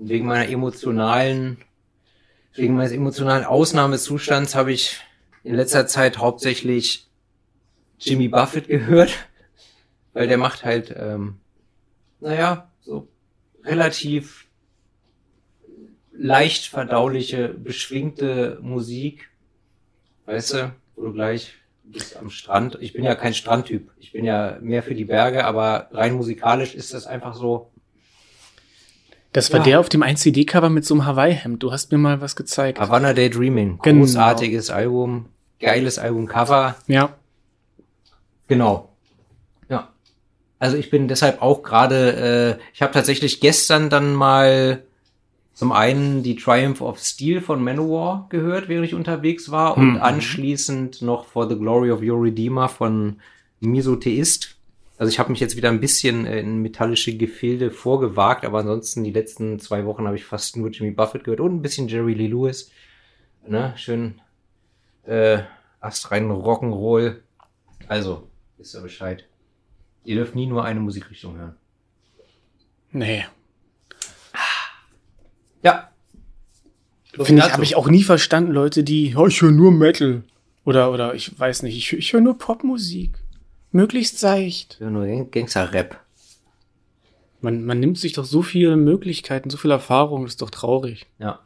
wegen meiner emotionalen, wegen meines emotionalen Ausnahmezustands habe ich in letzter Zeit hauptsächlich Jimmy Buffett gehört, weil der macht halt, ähm, naja, so relativ leicht verdauliche, beschwingte Musik, weißt du, wo du gleich bist am Strand. Ich bin ja kein Strandtyp. Ich bin ja mehr für die Berge, aber rein musikalisch ist das einfach so. Das war Ja. der auf dem 1-CD-Cover mit so einem Hawaii-Hemd. Du hast mir mal was gezeigt. Havana Daydreaming. Genau. Großartiges Album. Geiles Albumcover. Ja. Genau. Ja. Also ich bin deshalb auch gerade, äh, ich habe tatsächlich gestern dann mal zum einen die Triumph of Steel von Manowar gehört, während ich unterwegs war, und Mhm. anschließend noch For the Glory of Your Redeemer von Misotheist. Also ich habe mich jetzt wieder ein bisschen äh, in metallische Gefilde vorgewagt, aber ansonsten die letzten zwei Wochen habe ich fast nur Jimmy Buffett gehört und ein bisschen Jerry Lee Lewis. Ne, schön äh, astrein Rock'n'Roll. Also, wisst ihr Bescheid. Ihr dürft nie nur eine Musikrichtung hören. Nee. Ja. Finde ich, habe ich auch nie verstanden, Leute, die, oh, ich höre nur Metal. Oder, oder ich weiß nicht, ich, ich höre nur Popmusik. Möglichst seicht. Ich höre nur Gangster-Rap. Man, man nimmt sich doch so viele Möglichkeiten, so viel Erfahrung, das ist doch traurig. Ja.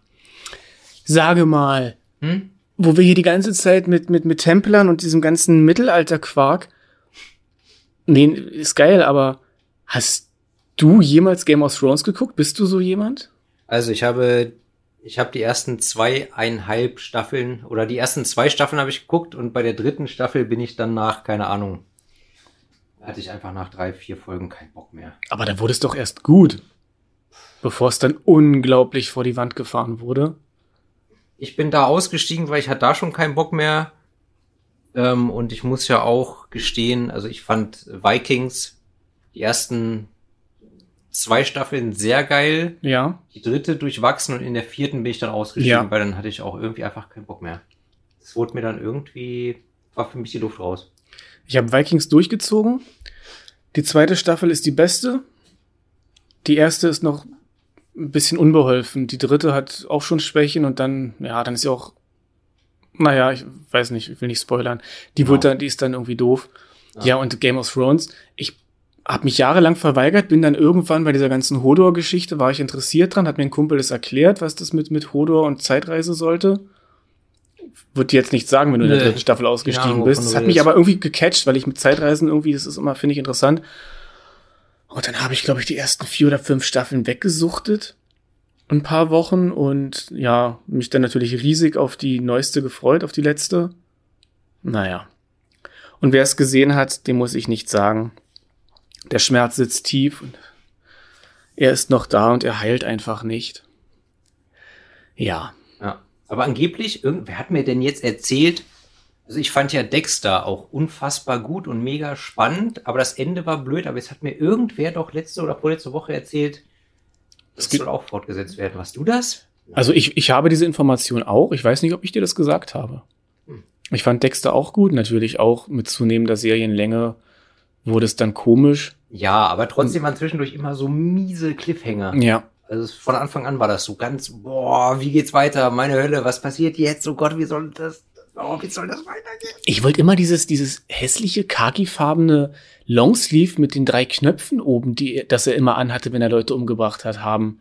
Sage mal, Hm? wo wir hier die ganze Zeit mit, mit, mit Templern und diesem ganzen Mittelalter-Quark. Nee, ist geil, aber hast du jemals Game of Thrones geguckt? Bist du so jemand? Also ich habe, ich habe die ersten zweieinhalb Staffeln oder die ersten zwei Staffeln habe ich geguckt und bei der dritten Staffel bin ich dann nach, keine Ahnung, hatte ich einfach nach drei, vier Folgen keinen Bock mehr. Aber da wurde es doch erst gut. Bevor es dann unglaublich vor die Wand gefahren wurde. Ich bin da ausgestiegen, weil ich hatte da schon keinen Bock mehr. Ähm, und ich muss ja auch gestehen, also ich fand Vikings die ersten zwei Staffeln sehr geil. Ja. Die dritte durchwachsen und in der vierten bin ich dann ausgestiegen, Ja. weil dann hatte ich auch irgendwie einfach keinen Bock mehr. Es wurde mir dann irgendwie, war für mich die Luft raus. Ich habe Vikings durchgezogen. Die zweite Staffel ist die beste. Die erste ist noch ein bisschen unbeholfen. Die dritte hat auch schon Schwächen und dann, ja, dann ist sie auch, naja, ich weiß nicht, ich will nicht spoilern. Die Genau. wird dann, die ist dann irgendwie doof. Ja. Ja, und Game of Thrones, ich habe mich jahrelang verweigert, bin dann irgendwann bei dieser ganzen Hodor-Geschichte, war ich interessiert dran, hat mir ein Kumpel das erklärt, was das mit, mit Hodor und Zeitreise sollte. Würde dir jetzt nicht sagen, wenn du in der Nee. dritten Staffel ausgestiegen Ahnung, bist. Das hat mich aber irgendwie gecatcht, weil ich mit Zeitreisen irgendwie, das ist immer, finde ich, interessant. Und dann habe ich, glaube ich, die ersten vier oder fünf Staffeln weggesuchtet. Ein paar Wochen und ja, mich dann natürlich riesig auf die neueste gefreut, auf die letzte. Naja. Und wer es gesehen hat, dem muss ich nicht sagen. Der Schmerz sitzt tief und er ist noch da und er heilt einfach nicht. Ja. Ja. Aber angeblich, irgendwer hat mir denn jetzt erzählt, also ich fand ja Dexter auch unfassbar gut und mega spannend, aber das Ende war blöd, aber jetzt hat mir irgendwer doch letzte oder vorletzte Woche erzählt, das soll auch fortgesetzt werden. Warst du das? Also ich, ich habe diese Information auch. Ich weiß nicht, ob ich dir das gesagt habe. Hm. Ich fand Dexter auch gut, natürlich auch mit zunehmender Serienlänge wurde es dann komisch. Ja, aber trotzdem waren zwischendurch immer so miese Cliffhanger. Ja. Also von Anfang an war das so ganz, boah, wie geht's weiter? Meine Hölle, was passiert jetzt? Oh Gott, wie soll das, oh, wie soll das weitergehen? Ich wollte immer dieses, dieses hässliche, khakifarbene Longsleeve mit den drei Knöpfen oben, die, das er immer anhatte, wenn er Leute umgebracht hat, haben.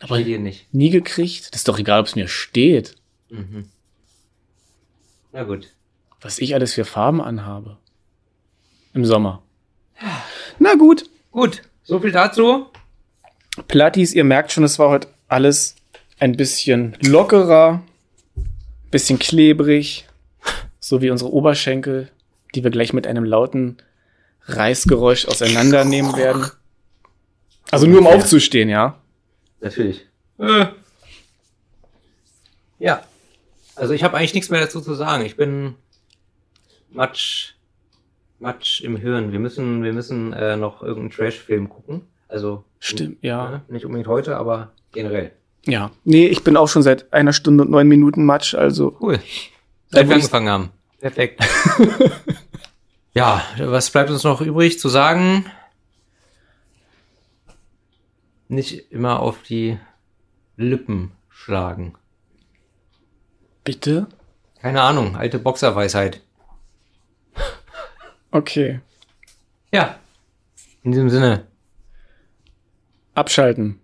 Aber Steht dir nicht. nie gekriegt. Das ist doch egal, ob es mir steht, Mhm. Na gut. was ich alles für Farben anhabe. Im Sommer. Na gut. Gut, so viel dazu. Plattis, ihr merkt schon, es war heute alles ein bisschen lockerer, bisschen klebrig, so wie unsere Oberschenkel, die wir gleich mit einem lauten Reißgeräusch auseinandernehmen werden. Also nur um aufzustehen, ja. Natürlich. Äh. Ja. Also ich habe eigentlich nichts mehr dazu zu sagen. Ich bin Matsch, Matsch im Hirn. Wir müssen, wir müssen äh, noch irgendeinen Trash-Film gucken. Also Stimmt, ja. ne, nicht unbedingt heute, aber generell. Ja. Nee, ich bin auch schon seit einer Stunde und neun Minuten Matsch, also. Cool. Seit wir angefangen haben. Perfekt. ja, was bleibt uns noch übrig zu sagen? Nicht immer auf die Lippen schlagen. Bitte? Keine Ahnung, alte Boxerweisheit. Okay. Ja. In diesem Sinne. Abschalten.